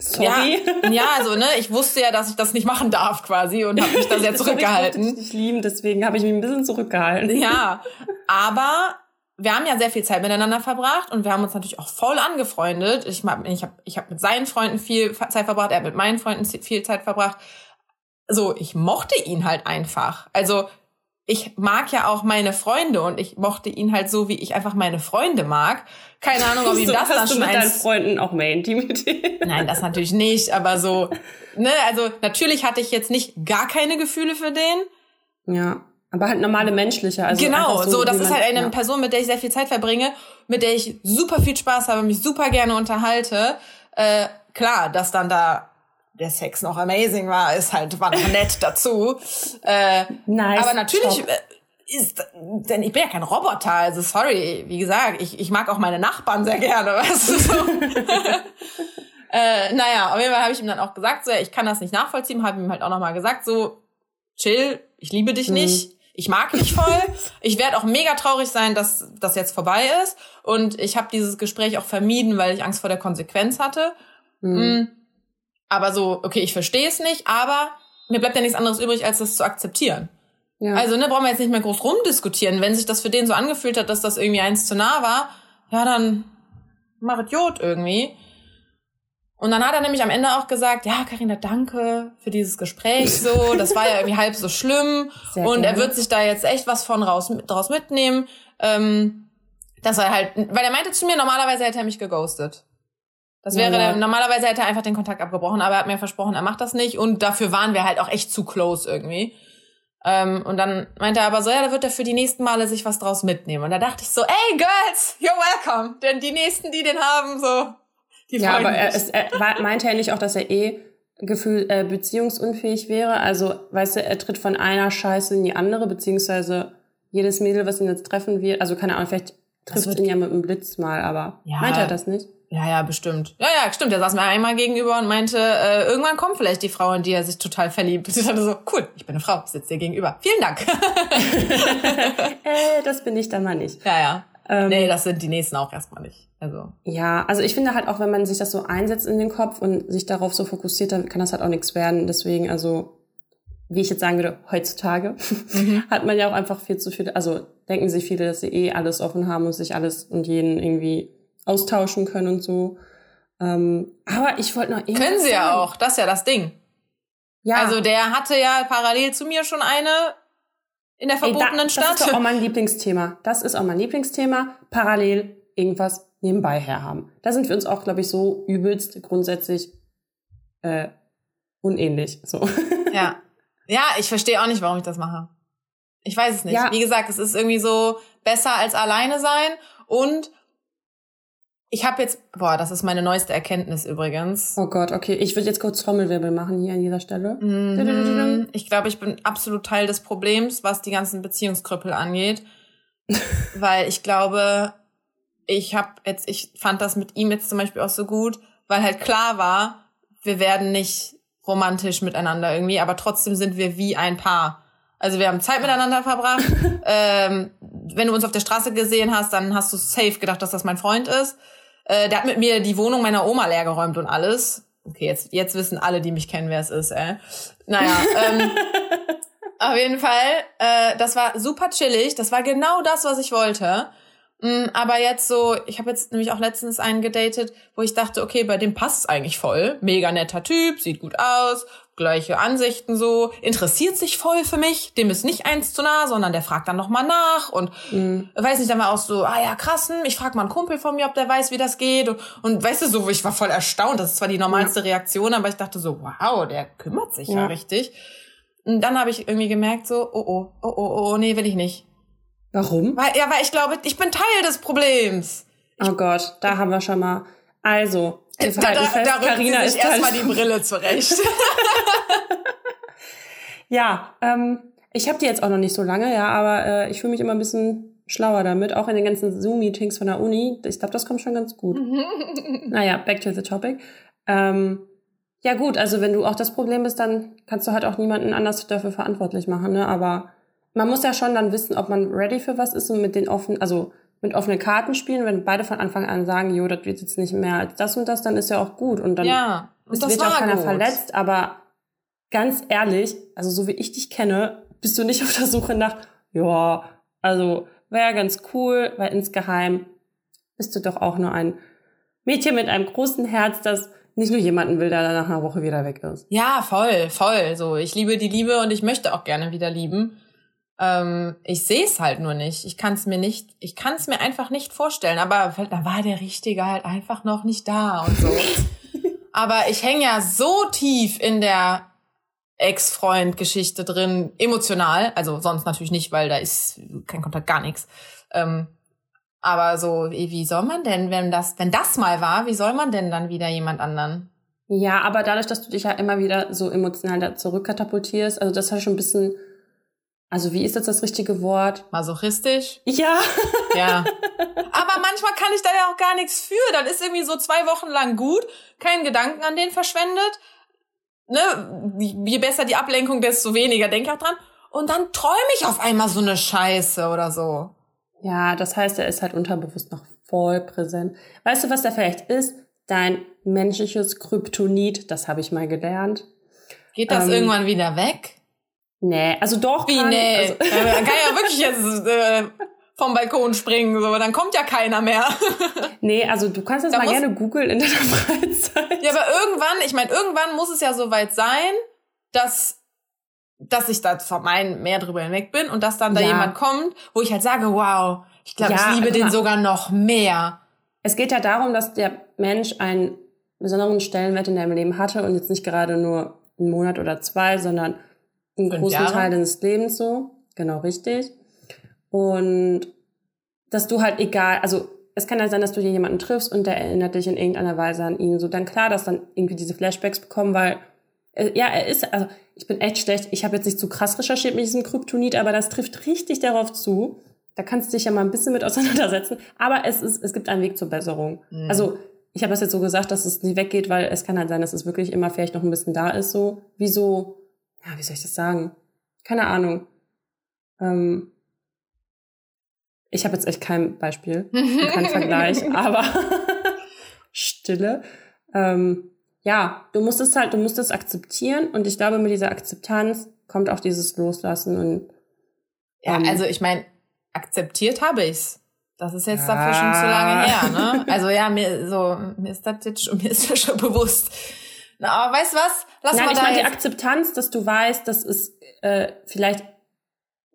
Sorry. Ja, ja, also ne, ich wusste ja, dass ich das nicht machen darf quasi und habe mich da sehr zurückgehalten. ich dich lieben, deswegen habe ich mich ein bisschen zurückgehalten. Ja, aber wir haben ja sehr viel Zeit miteinander verbracht und wir haben uns natürlich auch voll angefreundet. Ich habe ich hab, ich hab mit seinen Freunden viel Zeit verbracht, er hat mit meinen Freunden viel Zeit verbracht. So, ich mochte ihn halt einfach. Also ich mag ja auch meine Freunde und ich mochte ihn halt so, wie ich einfach meine Freunde mag. Keine Ahnung, ob ihm so, das dann du schon mit deinen. Freunden auch mehr Intimität? Nein, das natürlich nicht, aber so, ne, also natürlich hatte ich jetzt nicht gar keine Gefühle für den. Ja. Aber halt normale menschliche. Also genau, so, so das ist halt eine ja. Person, mit der ich sehr viel Zeit verbringe, mit der ich super viel Spaß habe, mich super gerne unterhalte. Äh, klar, dass dann da der Sex noch amazing war, ist halt, war noch nett dazu. Äh, Nice. aber natürlich Top. äh, ist, denn ich bin ja kein Roboter, also sorry, wie gesagt, ich, ich mag auch meine Nachbarn sehr gerne, weißt du so. äh, naja, auf jeden Fall habe ich ihm dann auch gesagt, so, ja, ich kann das nicht nachvollziehen, habe ihm halt auch nochmal gesagt, so, chill, ich liebe dich nicht, ich mag dich voll, ich werde auch mega traurig sein, dass das jetzt vorbei ist und ich habe dieses Gespräch auch vermieden, weil ich Angst vor der Konsequenz hatte. Mm. Aber so, okay, ich verstehe es nicht, aber mir bleibt ja nichts anderes übrig, als das zu akzeptieren. Ja. Also, ne, brauchen wir jetzt nicht mehr groß rumdiskutieren. Wenn sich das für den so angefühlt hat, dass das irgendwie eins zu nah war, ja, dann mach Idiot irgendwie. Und dann hat er nämlich am Ende auch gesagt, ja, Karina, danke für dieses Gespräch so. Das war ja irgendwie halb so schlimm. Sehr und er gerne. wird sich da jetzt echt was von raus, draus mitnehmen. Ähm, dass er halt, weil er meinte zu mir, normalerweise hätte er mich geghostet. Das wäre, Ja, normalerweise hätte er einfach den Kontakt abgebrochen, aber er hat mir versprochen, er macht das nicht. Und dafür waren wir halt auch echt zu close irgendwie. Ähm, und dann meinte er aber so, ja, da wird er für die nächsten Male sich was draus mitnehmen. Und da dachte ich so, ey, Girls, you're welcome. Denn die nächsten, die den haben, so, die Ja, aber er, es, er meinte er nicht auch, dass er eh Gefühl äh, beziehungsunfähig wäre? Also, weißt du, er tritt von einer Scheiße in die andere, beziehungsweise jedes Mädel, was ihn jetzt treffen wird, also keine Ahnung, vielleicht trifft ihn ja mit einem Blitz mal, aber Ja. meint er das nicht? Ja, ja, bestimmt. Ja, ja, stimmt. Er saß mir einmal gegenüber und meinte, äh, irgendwann kommt vielleicht die Frau, in die er sich total verliebt. Und ich dachte so, cool, ich bin eine Frau, ich sitze dir gegenüber. Vielen Dank. Äh, das bin ich dann mal nicht. ja, ja. Ähm, Nee, das sind die nächsten auch erstmal nicht. Also. Ja, also ich finde halt auch, wenn man sich das so einsetzt in den Kopf und sich darauf so fokussiert, dann kann das halt auch nichts werden. Deswegen, also, wie ich jetzt sagen würde, heutzutage hat man ja auch einfach viel zu viel, also denken sich viele, dass sie eh alles offen haben und sich alles und jeden irgendwie austauschen können und so. Ähm, aber ich wollte noch Können sie ja sagen. auch, das ist ja das Ding. Ja, Also der hatte ja parallel zu mir schon eine in der ey, da, verbotenen das Stadt. ist auch mein Lieblingsthema. Das ist auch mein Lieblingsthema. Parallel irgendwas nebenbei herhaben. Da sind wir uns auch, glaube ich, so übelst grundsätzlich äh, unähnlich. So. Ja. Ja, ich verstehe auch nicht, warum ich das mache. Ich weiß es nicht. Ja. Wie gesagt, es ist irgendwie so besser als alleine sein und ich habe jetzt, boah, das ist meine neueste Erkenntnis übrigens. Oh Gott, okay. Ich würde jetzt kurz Trommelwirbel machen hier an dieser Stelle. Mhm. Ich glaube, ich bin absolut Teil des Problems, was die ganzen Beziehungskrüppel angeht, weil ich glaube, ich habe jetzt, ich fand das mit ihm jetzt zum Beispiel auch so gut, weil halt klar war, wir werden nicht romantisch miteinander irgendwie, aber trotzdem sind wir wie ein Paar. Also wir haben Zeit miteinander verbracht. ähm, wenn du uns auf der Straße gesehen hast, dann hast du safe gedacht, dass das mein Freund ist. Äh, der hat mit mir die Wohnung meiner Oma leergeräumt und alles. Okay, jetzt, jetzt wissen alle, die mich kennen, wer es ist, ey. Naja, ähm, auf jeden Fall, äh, das war super chillig. Das war genau das, was ich wollte. Mm, aber jetzt so, ich habe jetzt nämlich auch letztens einen gedatet, wo ich dachte, okay, bei dem passt's eigentlich voll. Mega netter Typ, sieht gut aus, gleiche Ansichten so, interessiert sich voll für mich. Dem ist nicht eins zu nah, sondern der fragt dann nochmal nach und weiß nicht, dann war auch so, ah ja, krassen, ich frag mal einen Kumpel von mir, ob der weiß, wie das geht. Und, und weißt du, so, ich war voll erstaunt. Das ist zwar die normalste Reaktion, aber ich dachte so, wow, der kümmert sich ja, Ja. richtig. Und dann habe ich irgendwie gemerkt, so, oh, oh, oh, oh, oh, nee, will ich nicht. Warum? Weil, ja, weil ich glaube, ich bin Teil des Problems. Oh Gott, da haben wir schon mal. Also, Ist da, da, fest, da Carina ist erstmal die Brille zurecht. ja, ähm, ich habe die jetzt auch noch nicht so lange, ja, aber äh, ich fühle mich immer ein bisschen schlauer damit, auch in den ganzen Zoom-Meetings von der Uni. Ich glaube, das kommt schon ganz gut. naja, back to the topic. Ähm, ja gut, also wenn du auch das Problem bist, dann kannst du halt auch niemanden anders dafür verantwortlich machen, ne? Aber man muss ja schon dann wissen, ob man ready für was ist und mit den offenen, also mit offenen Karten spielen. Wenn beide von Anfang an sagen, jo, das wird jetzt nicht mehr als das und das, dann ist ja auch gut und dann ja, und wird auch keiner gut. verletzt. Aber ganz ehrlich, also so wie ich dich kenne, bist du nicht auf der Suche nach, ja, also wäre ganz cool, weil insgeheim bist du doch auch nur ein Mädchen mit einem großen Herz, das nicht nur jemanden will, der nach einer Woche wieder weg ist. Ja, voll, voll. So, ich liebe die Liebe und ich möchte auch gerne wieder lieben. Ähm, ich sehe es halt nur nicht. Ich kann es mir nicht, ich kann es mir einfach nicht vorstellen. Aber da war der Richtige halt einfach noch nicht da und so. aber ich hänge ja so tief in der Ex-Freund-Geschichte drin, emotional. Also sonst natürlich nicht, weil da ist kein Kontakt, gar nichts. Ähm, aber so, wie soll man denn, wenn das, wenn das mal war, wie soll man denn dann wieder jemand anderen? Ja, aber dadurch, dass du dich ja immer wieder so emotional da zurückkatapultierst, also das hat schon ein bisschen, also wie ist jetzt das richtige Wort? Masochistisch? Ja. Ja. Aber manchmal kann ich da ja auch gar nichts für. Dann ist irgendwie so zwei Wochen lang gut, kein Gedanken an den verschwendet. Ne? Je besser die Ablenkung, desto weniger denk ich auch dran. Und dann träume ich auf einmal so eine Scheiße oder so. Ja, das heißt, er ist halt unterbewusst noch voll präsent. Weißt du, was da vielleicht ist? Dein menschliches Kryptonit, das habe ich mal gelernt. Geht das ähm, irgendwann wieder weg? Nee, also doch. Wie, kann, nee? Also, dann kann ja wirklich jetzt äh, vom Balkon springen, so, dann kommt ja keiner mehr. nee, also du kannst das da mal muss, gerne googeln in deiner Freizeit. Ja, aber irgendwann, ich meine, irgendwann muss es ja soweit sein, dass dass ich da von meinen mehr drüber hinweg bin und dass dann da ja. jemand kommt, wo ich halt sage, wow, ich glaube, ja, ich liebe den sogar noch mehr. Es geht ja darum, dass der Mensch einen besonderen Stellenwert in deinem Leben hatte und jetzt nicht gerade nur einen Monat oder zwei, sondern einen großen Jahre. Teil deines Lebens so. Genau, richtig. Und dass du halt egal, also es kann ja sein, dass du hier jemanden triffst und der erinnert dich in irgendeiner Weise an ihn. So dann klar, dass dann irgendwie diese Flashbacks bekommen, weil äh, ja, er ist, also ich bin echt schlecht. Ich habe jetzt nicht zu krass recherchiert mit diesem Kryptonit, aber das trifft richtig darauf zu. Da kannst du dich ja mal ein bisschen mit auseinandersetzen. Aber es ist, es gibt einen Weg zur Besserung. Mhm. Also ich habe das jetzt so gesagt, dass es nicht weggeht, weil es kann halt sein, dass es wirklich immer vielleicht noch ein bisschen da ist. So wie so, ja, wie soll ich das sagen? Keine Ahnung. Ähm, ich habe jetzt echt kein Beispiel, keinen Vergleich, aber Stille. Ähm, ja, du musst es halt, du musst es akzeptieren und ich glaube, mit dieser Akzeptanz kommt auch dieses Loslassen und ja, ähm, also ich meine, akzeptiert habe ich's. Das ist jetzt ja. dafür schon zu lange her, ne? Also ja, mir so mir ist das jetzt schon, mir ist das schon bewusst. Na, aber weißt du was? Lass Nein, mal ich meine die Akzeptanz, dass du weißt, dass es äh, vielleicht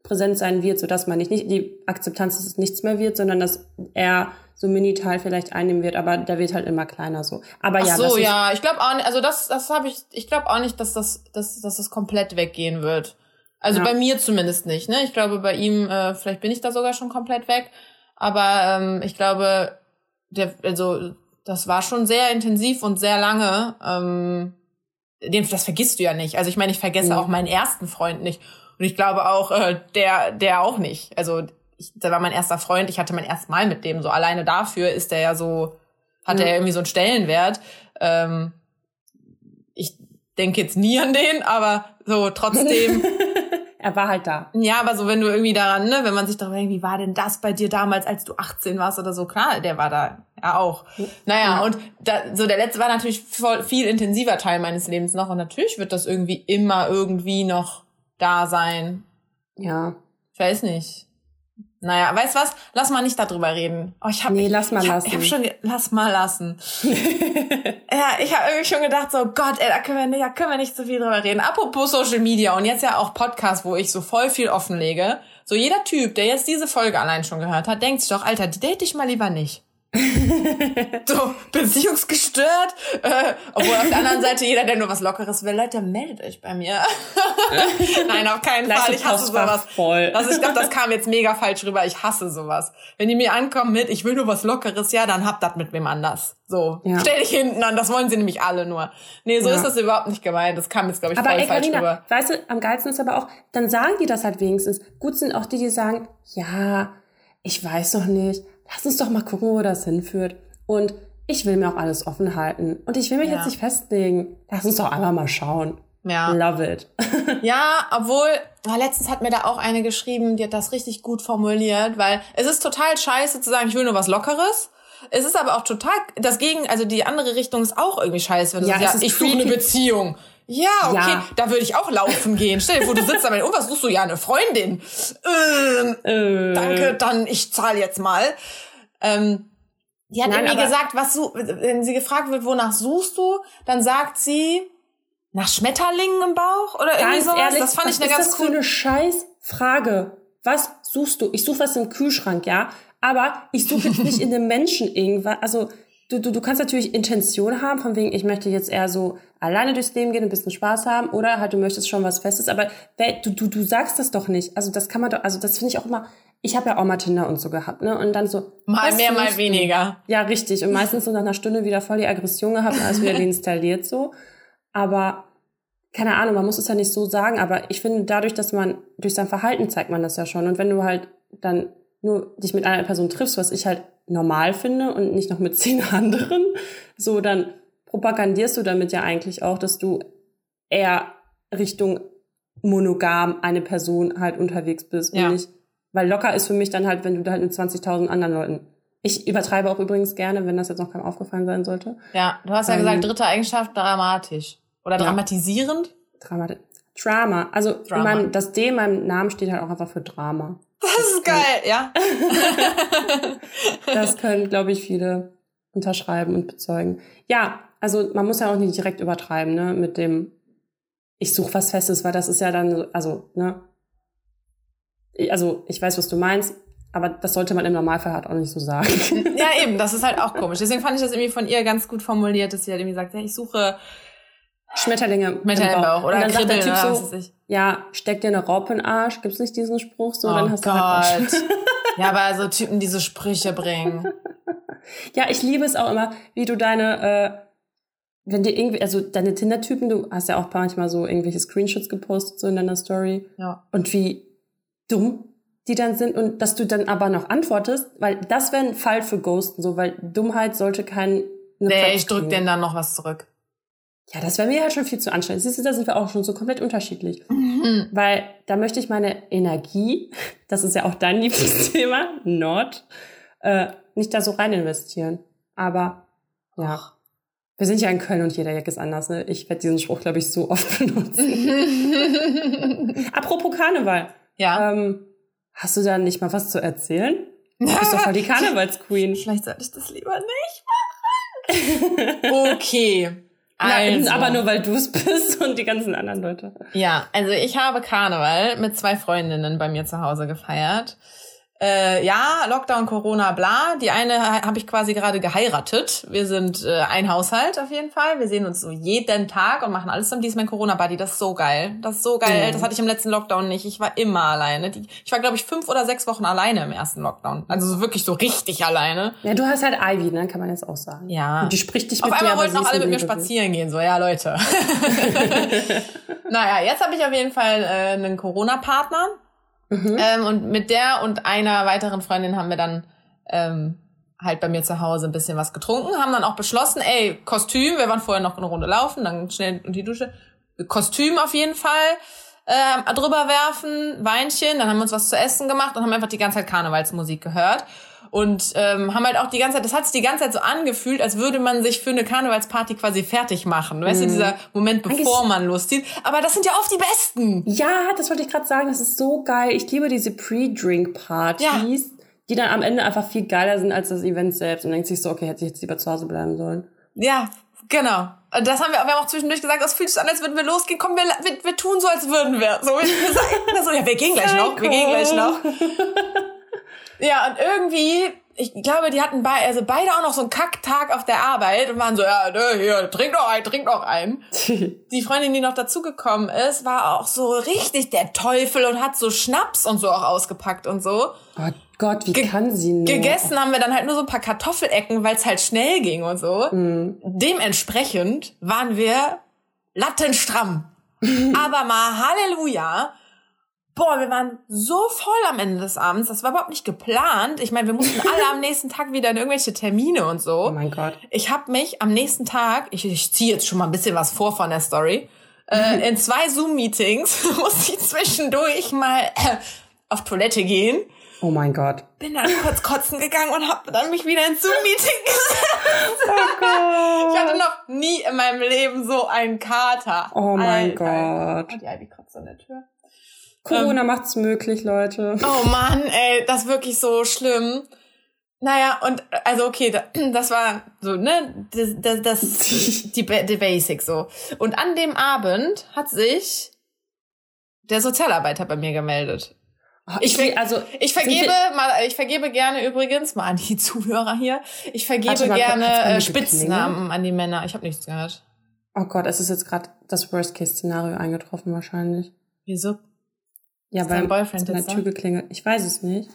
präsent sein wird, so dass man nicht, nicht die Akzeptanz, dass es nichts mehr wird, sondern dass er so Mini-Teil vielleicht einnehmen wird, aber der wird halt immer kleiner so. Aber Ach ja, so, ja, ich glaube auch nicht, also das, das habe ich, ich glaube auch nicht, dass das, dass, dass das komplett weggehen wird. Also ja. bei mir zumindest nicht, ne? Ich glaube, bei ihm, äh, vielleicht bin ich da sogar schon komplett weg. Aber ähm, ich glaube, der, also das war schon sehr intensiv und sehr lange. Ähm, den, das vergisst du ja nicht. Also ich meine, ich vergesse mhm. auch meinen ersten Freund nicht. Und ich glaube auch, äh, der, der auch nicht. Also ich, der war mein erster Freund, ich hatte mein erstes Mal mit dem. So alleine dafür ist der ja so, hat mhm. er irgendwie so einen Stellenwert. Ähm, ich denke jetzt nie an den, aber so trotzdem. er war halt da. Ja, aber so wenn du irgendwie daran, ne, wenn man sich darüber denkt, wie war denn das bei dir damals, als du 18 warst oder so, klar, der war da ja auch. Naja, ja. und da, so der letzte war natürlich voll, viel intensiver Teil meines Lebens noch und natürlich wird das irgendwie immer irgendwie noch da sein. Ja. Ich weiß nicht. Naja, weißt was? Lass mal nicht darüber reden. Oh, ich hab, nee, lass mal ich lassen. ich hab schon, lass mal lassen. ja, ich habe irgendwie schon gedacht, so Gott, ey, da können wir nicht, da können wir nicht so viel drüber reden. Apropos Social Media und jetzt ja auch Podcast, wo ich so voll viel offenlege. So jeder Typ, der jetzt diese Folge allein schon gehört hat, denkt sich doch, Alter, die date ich mal lieber nicht. so, beziehungsgestört. Äh, obwohl auf der anderen Seite jeder, der nur was Lockeres will, Leute, meldet euch bei mir. Nein, auf keinen Fall. Ich hasse sowas. Voll. Also ich glaube, das kam jetzt mega falsch rüber. Ich hasse sowas. Wenn die mir ankommen mit, ich will nur was Lockeres, ja, dann habt das mit wem anders. So, ja. stell dich hinten an, das wollen sie nämlich alle nur. Nee, so ja. ist das überhaupt nicht gemeint. Das kam jetzt, glaube ich, aber voll ey, falsch Carina, rüber. Weißt du, am geilsten ist aber auch, dann sagen die das halt wenigstens. Gut sind auch die, die sagen, ja, ich weiß doch nicht, lass uns doch mal gucken, wo das hinführt. Und ich will mir auch alles offen halten. Und ich will mich ja. jetzt nicht festlegen. Lass uns doch einfach mal schauen. Ja. Love it. ja, obwohl, letztens hat mir da auch eine geschrieben, die hat das richtig gut formuliert, weil es ist total scheiße zu sagen, ich will nur was Lockeres. Es ist aber auch total das Gegen, also die andere Richtung ist auch irgendwie scheiße, wenn du ja, sagst, ich suche eine Beziehung. Ja, okay, ja. da würde ich auch laufen gehen. Stell dir vor, du sitzt da mit, oh, was suchst du? Ja, eine Freundin. Ähm, äh. Danke, dann ich zahle jetzt mal. Ähm, die hat Nein, irgendwie gesagt, was du, wenn sie gefragt wird, wonach suchst du, dann sagt sie nach Schmetterlingen im Bauch oder irgendwie sowas. Ehrlich, das fand ich eine ganz ist das cool. für eine scheiß Frage. Was suchst du? Ich suche was im Kühlschrank, ja, aber ich suche jetzt nicht in dem Menschen irgendwas. Also du, du, du kannst natürlich Intention haben, von wegen, ich möchte jetzt eher so alleine durchs Leben gehen, ein bisschen Spaß haben, oder halt du möchtest schon was Festes, aber du, du, du sagst das doch nicht. Also das kann man doch, also das finde ich auch immer, ich habe ja auch mal Tinder und so gehabt, ne? Und dann so. Mal mehr, mal weniger. Ja, richtig. Und meistens so nach einer Stunde wieder voll die Aggression gehabt alles wieder deinstalliert so. Aber keine Ahnung, man muss es ja nicht so sagen, aber ich finde, dadurch, dass man, durch sein Verhalten zeigt man das ja schon. Und wenn du halt dann nur dich mit einer Person triffst, was ich halt normal finde und nicht noch mit zehn anderen, so dann propagandierst du damit ja eigentlich auch, dass du eher Richtung monogam eine Person halt unterwegs bist ja. und nicht weil locker ist für mich dann halt, wenn du halt mit 20.000 anderen Leuten. Ich übertreibe auch übrigens gerne, wenn das jetzt noch keinem aufgefallen sein sollte. Ja, du hast ja ähm, gesagt, dritte Eigenschaft, dramatisch. Oder dramatisierend? Ja. Dramatisch. Drama. Also Drama. Meinem, das D in meinem Namen steht halt auch einfach für Drama. Das ist geil, ja. das können, glaube ich, viele unterschreiben und bezeugen. Ja, also man muss ja auch nicht direkt übertreiben, ne, mit dem ich suche was Festes, weil das ist ja dann, also, ne, also ich weiß, was du meinst, aber das sollte man im Normalfall halt auch nicht so sagen. Ja, eben, das ist halt auch komisch. Deswegen fand ich das irgendwie von ihr ganz gut formuliert, dass sie halt irgendwie sagt, ja, ich suche Schmetterlinge Schmetterlinge im Bauch. Oder und dann sagt der Typ so, ja, steck dir eine Raupe in den Arsch. Gibt's nicht diesen Spruch so? Oh dann hast Gott. du halt Ja, aber so Typen, die so Sprüche bringen. ja, ich liebe es auch immer, wie du deine, äh, wenn dir irgendwie, also deine Tinder-Typen, du hast ja auch manchmal so irgendwelche Screenshots gepostet so in deiner Story. Ja. Und wie dumm die dann sind und dass du dann aber noch antwortest, weil das wäre ein Fall für Ghosten, so, weil Dummheit sollte kein. Nee, ich drück denen dann noch was zurück. Ja, das wäre mir halt schon viel zu anstrengend. Siehst du, da sind wir auch schon so komplett unterschiedlich. Mhm. Weil da möchte ich meine Energie, das ist ja auch dein Lieblingsthema, Nord, äh, nicht da so rein investieren. Aber ja, Och. wir sind ja in Köln und jeder Jack ist anders. Ne? Ich werde diesen Spruch, glaube ich, so oft benutzen. Apropos Karneval. Ja. Ähm, hast du da nicht mal was zu erzählen? Du bist doch voll die Karnevalsqueen. Vielleicht sollte ich das lieber nicht machen. okay. Also. Na, aber nur weil du es bist und die ganzen anderen Leute. Ja, also ich habe Karneval mit zwei Freundinnen bei mir zu Hause gefeiert äh, ja, Lockdown, Corona, bla. Die eine habe ich quasi gerade geheiratet. Wir sind äh, ein Haushalt auf jeden Fall. Wir sehen uns so jeden Tag und machen alles zusammen. Die ist mein Corona-Buddy. Das ist so geil. Das ist so geil. Mhm. Das hatte ich im letzten Lockdown nicht. Ich war immer alleine. Die, ich war, glaube ich, fünf oder sechs Wochen alleine im ersten Lockdown. Also so wirklich so richtig alleine. Ja, du hast halt Ivy, ne? Kann man jetzt auch sagen. Ja. Und die spricht dich mit Auf einmal wollten auch alle mit mir spazieren gehen. So, ja, Leute. naja, jetzt habe ich auf jeden Fall äh, einen Corona-Partner Mhm. Ähm, und mit der und einer weiteren Freundin haben wir dann ähm, halt bei mir zu Hause ein bisschen was getrunken, haben dann auch beschlossen, ey, Kostüm, wir waren vorher noch eine Runde laufen, dann schnell in die Dusche, Kostüm auf jeden Fall äh, drüber werfen, Weinchen, dann haben wir uns was zu essen gemacht und haben einfach die ganze Zeit Karnevalsmusik gehört und ähm, haben halt auch die ganze Zeit, das hat sich die ganze Zeit so angefühlt, als würde man sich für eine Karnevalsparty quasi fertig machen. Weißt mhm. du, dieser Moment, bevor Eigentlich man loszieht. Aber das sind ja oft die besten. Ja, das wollte ich gerade sagen. Das ist so geil. Ich liebe diese Pre-Drink-Partys. Ja. Die dann am Ende einfach viel geiler sind als das Event selbst und denkt sich so, okay, hätte ich jetzt lieber zu Hause bleiben sollen. Ja, Genau. Das haben wir, wir haben auch zwischendurch gesagt, das fühlt sich an, als würden wir losgehen. Komm, wir, wir, wir tun so, als würden wir. So, wir sagen, so ja, wir gehen gleich noch, wir gehen gleich noch. Ja, und irgendwie ich glaube, die hatten bei, also beide auch noch so einen Kacktag auf der Arbeit und waren so, ja, ne, hier, trink noch ein, trink noch ein. die Freundin, die noch dazugekommen ist, war auch so richtig der Teufel und hat so Schnaps und so auch ausgepackt und so. Oh Gott, wie Ge kann sie nur? Gegessen haben wir dann halt nur so ein paar Kartoffelecken, weil es halt schnell ging und so. Mm. Dementsprechend waren wir lattenstramm. Aber mal Halleluja boah, wir waren so voll am Ende des Abends. Das war überhaupt nicht geplant. Ich meine, wir mussten alle am nächsten Tag wieder in irgendwelche Termine und so. Oh mein Gott. Ich habe mich am nächsten Tag, ich, ich ziehe jetzt schon mal ein bisschen was vor von der Story, äh, in zwei Zoom-Meetings musste ich zwischendurch mal äh, auf Toilette gehen. Oh mein Gott. Bin dann kurz kotzen gegangen und habe dann mich wieder ins Zoom-Meeting gesetzt. Oh Gott. Ich hatte noch nie in meinem Leben so einen Kater. Oh mein Alter. Gott. Oh, die Ivy kotzt an der Tür. Corona ähm, macht's möglich, Leute. Oh Mann, ey, das ist wirklich so schlimm. Naja, und also okay, das war so, ne, das, das, das die, die Basic so. Und an dem Abend hat sich der Sozialarbeiter bei mir gemeldet. Ah, ich, ver also, ich vergebe mal, ich vergebe gerne übrigens mal an die Zuhörer hier. Ich vergebe mal, gerne äh, Spitznamen an die Männer. Ich habe nichts gehört. Oh Gott, es ist jetzt gerade das Worst-Case-Szenario eingetroffen wahrscheinlich. Wieso? Ja, weil Boyfriend an der Tür geklingelt. Ich weiß es nicht.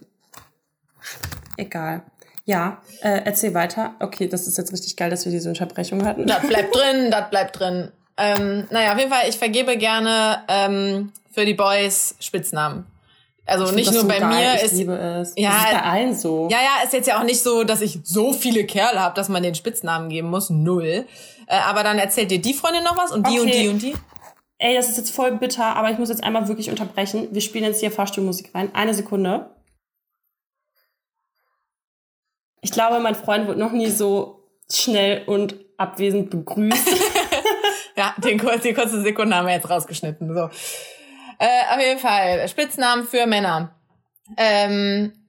Egal. Ja, äh, erzähl weiter. Okay, das ist jetzt richtig geil, dass wir diese Unterbrechung hatten. Das bleibt drin, das bleibt drin. Ähm, naja, auf jeden Fall, ich vergebe gerne ähm, für die Boys Spitznamen. Also ich nicht nur so bei geil. mir. Ich ist, liebe es. Ja, das ist bei allen so. Ja, ja, ist jetzt ja auch nicht so, dass ich so viele Kerle habe, dass man den Spitznamen geben muss. Null. Äh, aber dann erzählt dir die Freundin noch was und die okay. und die und die ey, das ist jetzt voll bitter, aber ich muss jetzt einmal wirklich unterbrechen. Wir spielen jetzt hier Fahrstuhlmusik rein. Eine Sekunde. Ich glaube, mein Freund wird noch nie so schnell und abwesend begrüßt. ja, den, die kurze Sekunde haben wir jetzt rausgeschnitten. So. Äh, auf jeden Fall, Spitznamen für Männer. Ähm,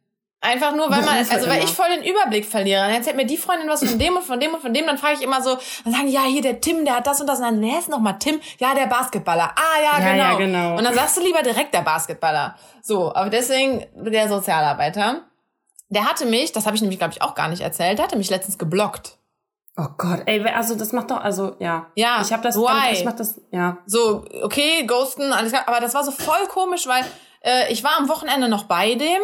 Einfach nur, weil man, also weil ich voll den Überblick verliere. Dann erzählt mir die Freundin was von dem und von dem und von dem, dann frage ich immer so, dann sagen ja, hier der Tim, der hat das und das. Und dann, wer ist nochmal Tim? Ja, der Basketballer. Ah, ja, ja, genau. ja, genau. Und dann sagst du lieber direkt der Basketballer. So, aber deswegen der Sozialarbeiter. Der hatte mich, das habe ich nämlich, glaube ich, auch gar nicht erzählt, der hatte mich letztens geblockt. Oh Gott, ey, also das macht doch, also ja. Ja, ich habe das, why? Ich mach das, ja. So, okay, ghosten, alles klar, aber das war so voll komisch, weil äh, ich war am Wochenende noch bei dem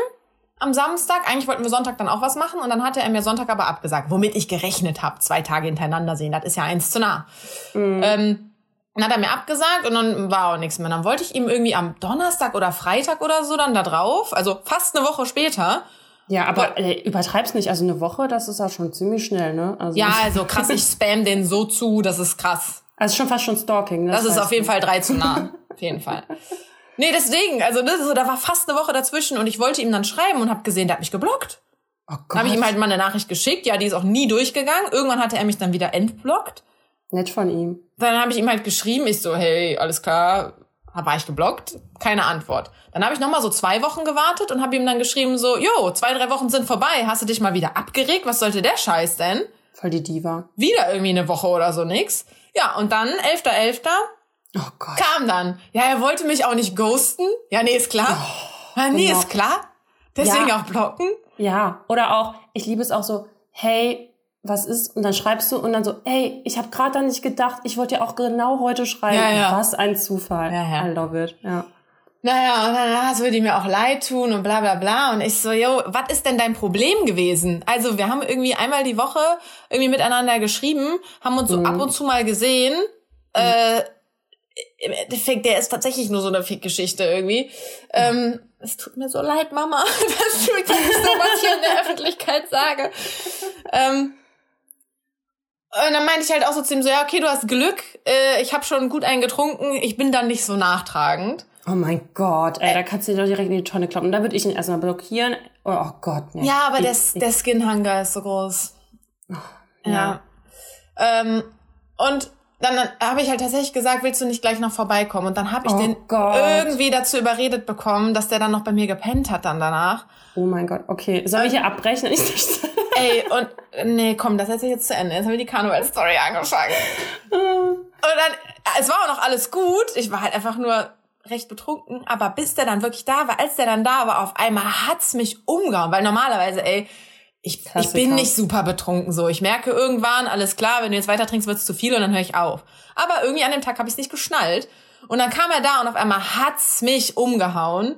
am Samstag. Eigentlich wollten wir Sonntag dann auch was machen und dann hatte er mir Sonntag aber abgesagt, womit ich gerechnet habe, zwei Tage hintereinander sehen. Das ist ja eins zu nah. Mhm. Ähm, dann hat er mir abgesagt und dann war auch nichts mehr. Dann wollte ich ihm irgendwie am Donnerstag oder Freitag oder so dann da drauf, also fast eine Woche später. Ja, aber äh, übertreib's nicht. Also eine Woche, das ist ja schon ziemlich schnell, ne? Also ja, also krass, ich spam den so zu, das ist krass. Also schon fast schon Stalking. Das, das ist auf jeden Fall drei zu nah. auf jeden Fall. Nee, deswegen, also ne, so, da war fast eine Woche dazwischen und ich wollte ihm dann schreiben und habe gesehen, der hat mich geblockt. Oh Gott. Dann habe ich ihm halt mal eine Nachricht geschickt, ja, die ist auch nie durchgegangen. Irgendwann hatte er mich dann wieder entblockt. Nett von ihm. Dann habe ich ihm halt geschrieben, ich so, hey, alles klar, war ich geblockt? Keine Antwort. Dann habe ich noch mal so zwei Wochen gewartet und habe ihm dann geschrieben so, jo, zwei, drei Wochen sind vorbei, hast du dich mal wieder abgeregt? Was sollte der Scheiß denn? Voll die Diva. Wieder irgendwie eine Woche oder so nix. Ja, und dann 11.11. .11. Oh Gott. Kam dann. Ja, er wollte mich auch nicht ghosten. Ja, nee, ist klar. Oh, ja, nee, genau. ist klar. Deswegen ja. auch blocken. Ja, oder auch, ich liebe es auch so, hey, was ist? Und dann schreibst du und dann so, hey, ich habe gerade da nicht gedacht, ich wollte ja auch genau heute schreiben. Ja, ja. Was ein Zufall. Ja, ja. I love it. Ja. Naja, und dann, das würde ihm ja auch leid tun und bla bla bla. Und ich so, yo, was ist denn dein Problem gewesen? Also wir haben irgendwie einmal die Woche irgendwie miteinander geschrieben, haben uns so mhm. ab und zu mal gesehen. Mhm. Äh, im Endeffekt, der ist tatsächlich nur so eine Fickgeschichte irgendwie. Ähm, es tut mir so leid, Mama, dass du jetzt sowas hier in der Öffentlichkeit sage. Ähm, und dann meinte ich halt auch so zu ihm so, ja, okay, du hast Glück, äh, ich habe schon gut einen getrunken, ich bin dann nicht so nachtragend. Oh mein Gott, ey, da kannst du dir doch direkt in die Tonne kloppen. Da würde ich ihn erstmal blockieren. Oh, oh Gott, nee. Ja, aber ich, der, ich, der Skinhanger ist so groß. Oh, ja. ja. Ähm, und dann, dann habe ich halt tatsächlich gesagt, willst du nicht gleich noch vorbeikommen? Und dann habe ich oh den Gott. irgendwie dazu überredet bekommen, dass der dann noch bei mir gepennt hat dann danach. Oh mein Gott, okay. Soll ich hier abbrechen? Ey, und nee, komm, das erzähle ich jetzt zu Ende. Jetzt haben wir die Karneval-Story angefangen. und dann, es war auch noch alles gut. Ich war halt einfach nur recht betrunken, aber bis der dann wirklich da war, als der dann da war, auf einmal hat's mich umgehauen, weil normalerweise, ey, ich, ich bin nicht super betrunken so. Ich merke irgendwann, alles klar, wenn du jetzt weiter trinkst, wird's zu viel und dann höre ich auf. Aber irgendwie an dem Tag habe ich es nicht geschnallt. Und dann kam er da und auf einmal hat's mich umgehauen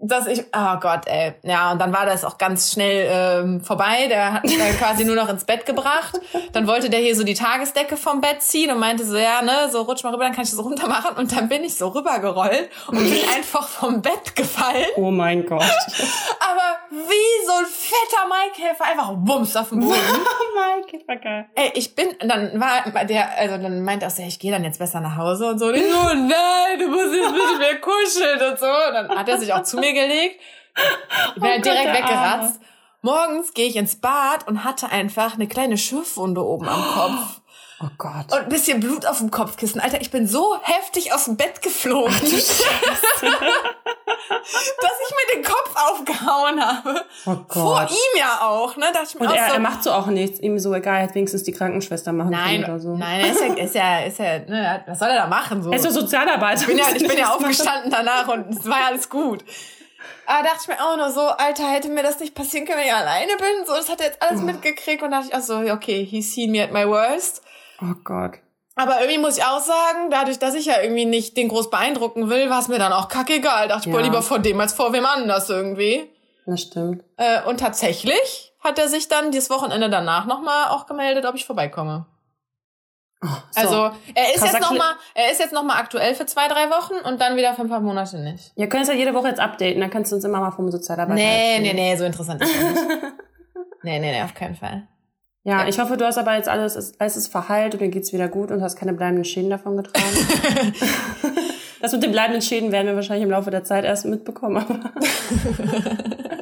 dass ich, oh Gott, ey. Ja, und dann war das auch ganz schnell ähm, vorbei. Der hat mich dann quasi nur noch ins Bett gebracht. Dann wollte der hier so die Tagesdecke vom Bett ziehen und meinte so, ja, ne, so rutsch mal rüber, dann kann ich das runter machen. Und dann bin ich so rübergerollt und bin einfach vom Bett gefallen. Oh mein Gott. Aber wie so ein fetter Maikäfer, einfach bums auf dem Boden. Maikäfer, geil. Ey, ich bin, dann war der, also dann meinte er so, ja, ich gehe dann jetzt besser nach Hause und so. Und ich so, nein, du musst jetzt mit mir kuscheln und so. Und dann hat er sich auch zu mir mir gelegt. Ich bin oh direkt weggeratzt. Morgens gehe ich ins Bad und hatte einfach eine kleine Schürfwunde oben am Kopf. Oh Gott. Und ein bisschen Blut auf dem Kopfkissen. Alter, ich bin so heftig aus dem Bett geflogen. dass ich mir den Kopf aufgehauen habe. Oh Gott. Vor ihm ja auch, ne? Dachte ich mir Und er, so, er macht so auch nichts. Ihm so egal, hat wenigstens die Krankenschwester machen nein, oder so. Nein, er ist ja, ist ja, ist ja, ne, was soll er da machen? So? Er ist ja Sozialarbeiter. Ich bin ja, ich bin ja aufgestanden danach und es war ja alles gut. Aber dachte ich mir auch nur so, Alter, hätte mir das nicht passieren können, wenn ich alleine bin. So, das hat er jetzt alles oh. mitgekriegt und dachte ich auch so, okay, he's seen me at my worst. Oh Gott. Aber irgendwie muss ich auch sagen, dadurch, dass ich ja irgendwie nicht den groß beeindrucken will, war es mir dann auch kackegal. Dachte ich, ja. boah, lieber vor dem als vor wem anders irgendwie. Das stimmt. Äh, und tatsächlich hat er sich dann dieses Wochenende danach nochmal auch gemeldet, ob ich vorbeikomme. Oh, so. Also er ist jetzt noch mal, er ist jetzt noch mal aktuell für zwei, drei Wochen und dann wieder für ein paar Monate nicht. Ja, können es ja jede Woche jetzt updaten, dann kannst du uns immer mal vom Sozialarbeiter Nee, erzählen. nee, nee, so interessant ist das nicht. nee, nee, nee, auf keinen Fall. Ja, ja, ich hoffe, du hast aber jetzt alles, alles ist verheilt und dir geht's wieder gut und hast keine bleibenden Schäden davon getragen. das mit den bleibenden Schäden werden wir wahrscheinlich im Laufe der Zeit erst mitbekommen.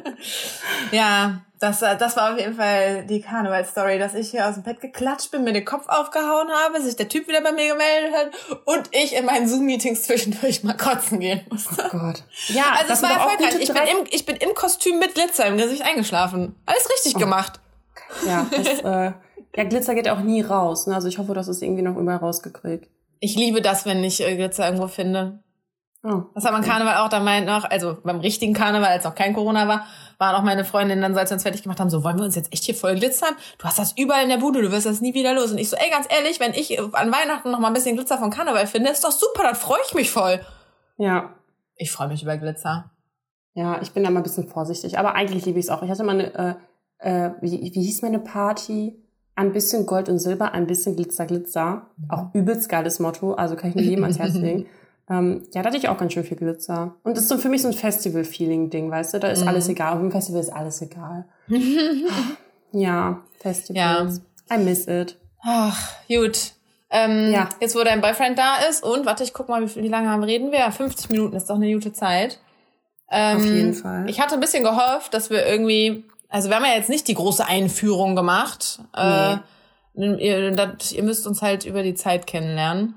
ja, das, äh, das war auf jeden Fall die Karneval-Story, dass ich hier aus dem Bett geklatscht bin, mir den Kopf aufgehauen habe, sich der Typ wieder bei mir gemeldet hat und ich in meinen Zoom-Meetings zwischendurch mal kotzen gehen musste. Oh Gott. Ja, also das war erfolgreich. Ich bin, im, ich bin im Kostüm mit Glitzer im Gesicht eingeschlafen. Alles richtig oh. gemacht. Ja, das, äh, ja, Glitzer geht auch nie raus. Ne? Also ich hoffe, dass es irgendwie noch überall rausgekriegt. Ich liebe das, wenn ich äh, Glitzer irgendwo finde. Oh, das hat man Karneval auch, da meint noch, also beim richtigen Karneval, als noch kein Corona war, waren auch meine Freundinnen dann, als wir uns fertig gemacht haben, so, wollen wir uns jetzt echt hier voll glitzern? Du hast das überall in der Bude, du wirst das nie wieder los. Und ich so, ey, ganz ehrlich, wenn ich an Weihnachten noch mal ein bisschen Glitzer von Karneval finde, ist doch super, dann freue ich mich voll. Ja. Ich freue mich über Glitzer. Ja, ich bin da mal ein bisschen vorsichtig, aber eigentlich liebe ich es auch. Ich hatte mal eine, äh, äh, wie, wie hieß meine Party? Ein bisschen Gold und Silber, ein bisschen Glitzer, Glitzer. Mhm. Auch übelst geiles Motto, also kann ich mir jedem ans Herz legen. Ähm, ja, da hatte ich auch ganz schön viel Glitzer. Und das ist so für mich so ein Festival-Feeling-Ding, weißt du? Da ist mhm. alles egal. Auf dem Festival ist alles egal. ja, Festivals. Ja. I miss it. Ach, gut. Ähm, ja. Jetzt, wo dein Boyfriend da ist und, warte, ich guck mal, wie, wie lange haben reden wir? 50 Minuten ist doch eine gute Zeit. Ähm, Auf jeden Fall. Ich hatte ein bisschen gehofft, dass wir irgendwie, also wir haben ja jetzt nicht die große Einführung gemacht. Nee. Äh, ihr, das, ihr müsst uns halt über die Zeit kennenlernen.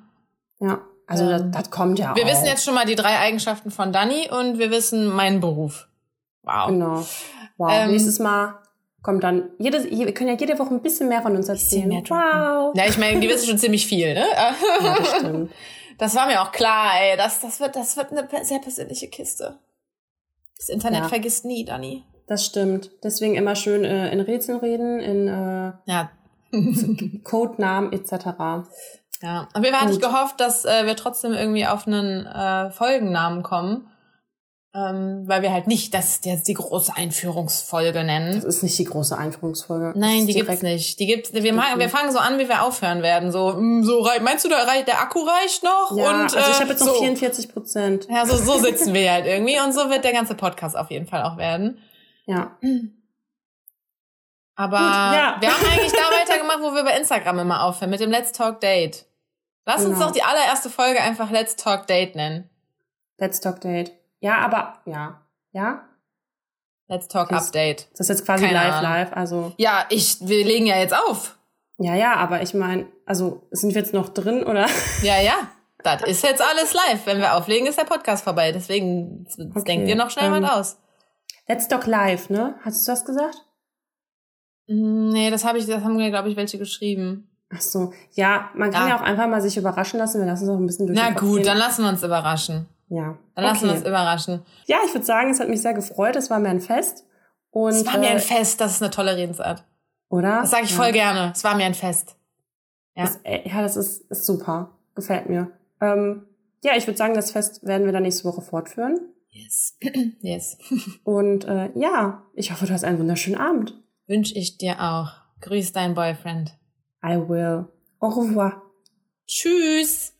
Ja. Also das, ähm, das kommt ja Wir auch. wissen jetzt schon mal die drei Eigenschaften von Dani und wir wissen meinen Beruf. Wow. Genau. Wow. Ähm, Nächstes Mal kommt dann jedes, wir können ja jede Woche ein bisschen mehr von uns erzählen. Mehr wow. Ja, ich meine, die wissen schon ziemlich viel, ne? ja, das stimmt. Das war mir auch klar, ey. Das, das wird, das wird eine sehr persönliche Kiste. Das Internet ja. vergisst nie, Dani. Das stimmt. Deswegen immer schön äh, in Rätseln reden, in äh, ja. Codenamen etc. Ja, aber wir hatten gehofft, dass äh, wir trotzdem irgendwie auf einen äh, Folgennamen kommen. Ähm, weil wir halt nicht das jetzt die große Einführungsfolge nennen. Das ist nicht die große Einführungsfolge. Nein, die gibt's nicht. Die gibt's. Wir, wir fangen so an, wie wir aufhören werden. So, mm, so meinst du, der, der Akku reicht noch? Ja, und, also ich habe jetzt noch so. 44 Prozent. Ja, so, so sitzen wir halt irgendwie und so wird der ganze Podcast auf jeden Fall auch werden. Ja. Aber Gut, ja. wir haben eigentlich da weitergemacht, wo wir bei Instagram immer aufhören, mit dem Let's Talk Date. Lass genau. uns doch die allererste Folge einfach Let's Talk Date nennen. Let's Talk Date. Ja, aber ja. Ja? Let's Talk das, Update. Das ist jetzt quasi Keine live, Ahnung. live. Also. Ja, ich, wir legen ja jetzt auf. Ja, ja, aber ich meine, also sind wir jetzt noch drin, oder? Ja, ja. Das ist jetzt alles live. Wenn wir auflegen, ist der Podcast vorbei. Deswegen okay, denkt ihr noch schnell ähm, was aus. Let's Talk Live, ne? Hast du das gesagt? Nee, das habe ich, das haben mir, glaube ich, welche geschrieben. Ach so, ja, man kann ja. ja auch einfach mal sich überraschen lassen. Wir lassen uns auch ein bisschen durch. Na gut, gehen. dann lassen wir uns überraschen. Ja. Dann okay. lassen wir uns überraschen. Ja, ich würde sagen, es hat mich sehr gefreut. Es war mir ein Fest. Und, es war mir ein äh, Fest, das ist eine tolle Redensart. oder? Das sage ich ja. voll gerne. Es war mir ein Fest. Ja. Das, äh, ja, das ist, ist super. Gefällt mir. Ähm, ja, ich würde sagen, das Fest werden wir dann nächste Woche fortführen. Yes. yes. Und äh, ja, ich hoffe, du hast einen wunderschönen Abend. Wünsche ich dir auch. Grüß dein Boyfriend. I will. Au revoir. Tschüss.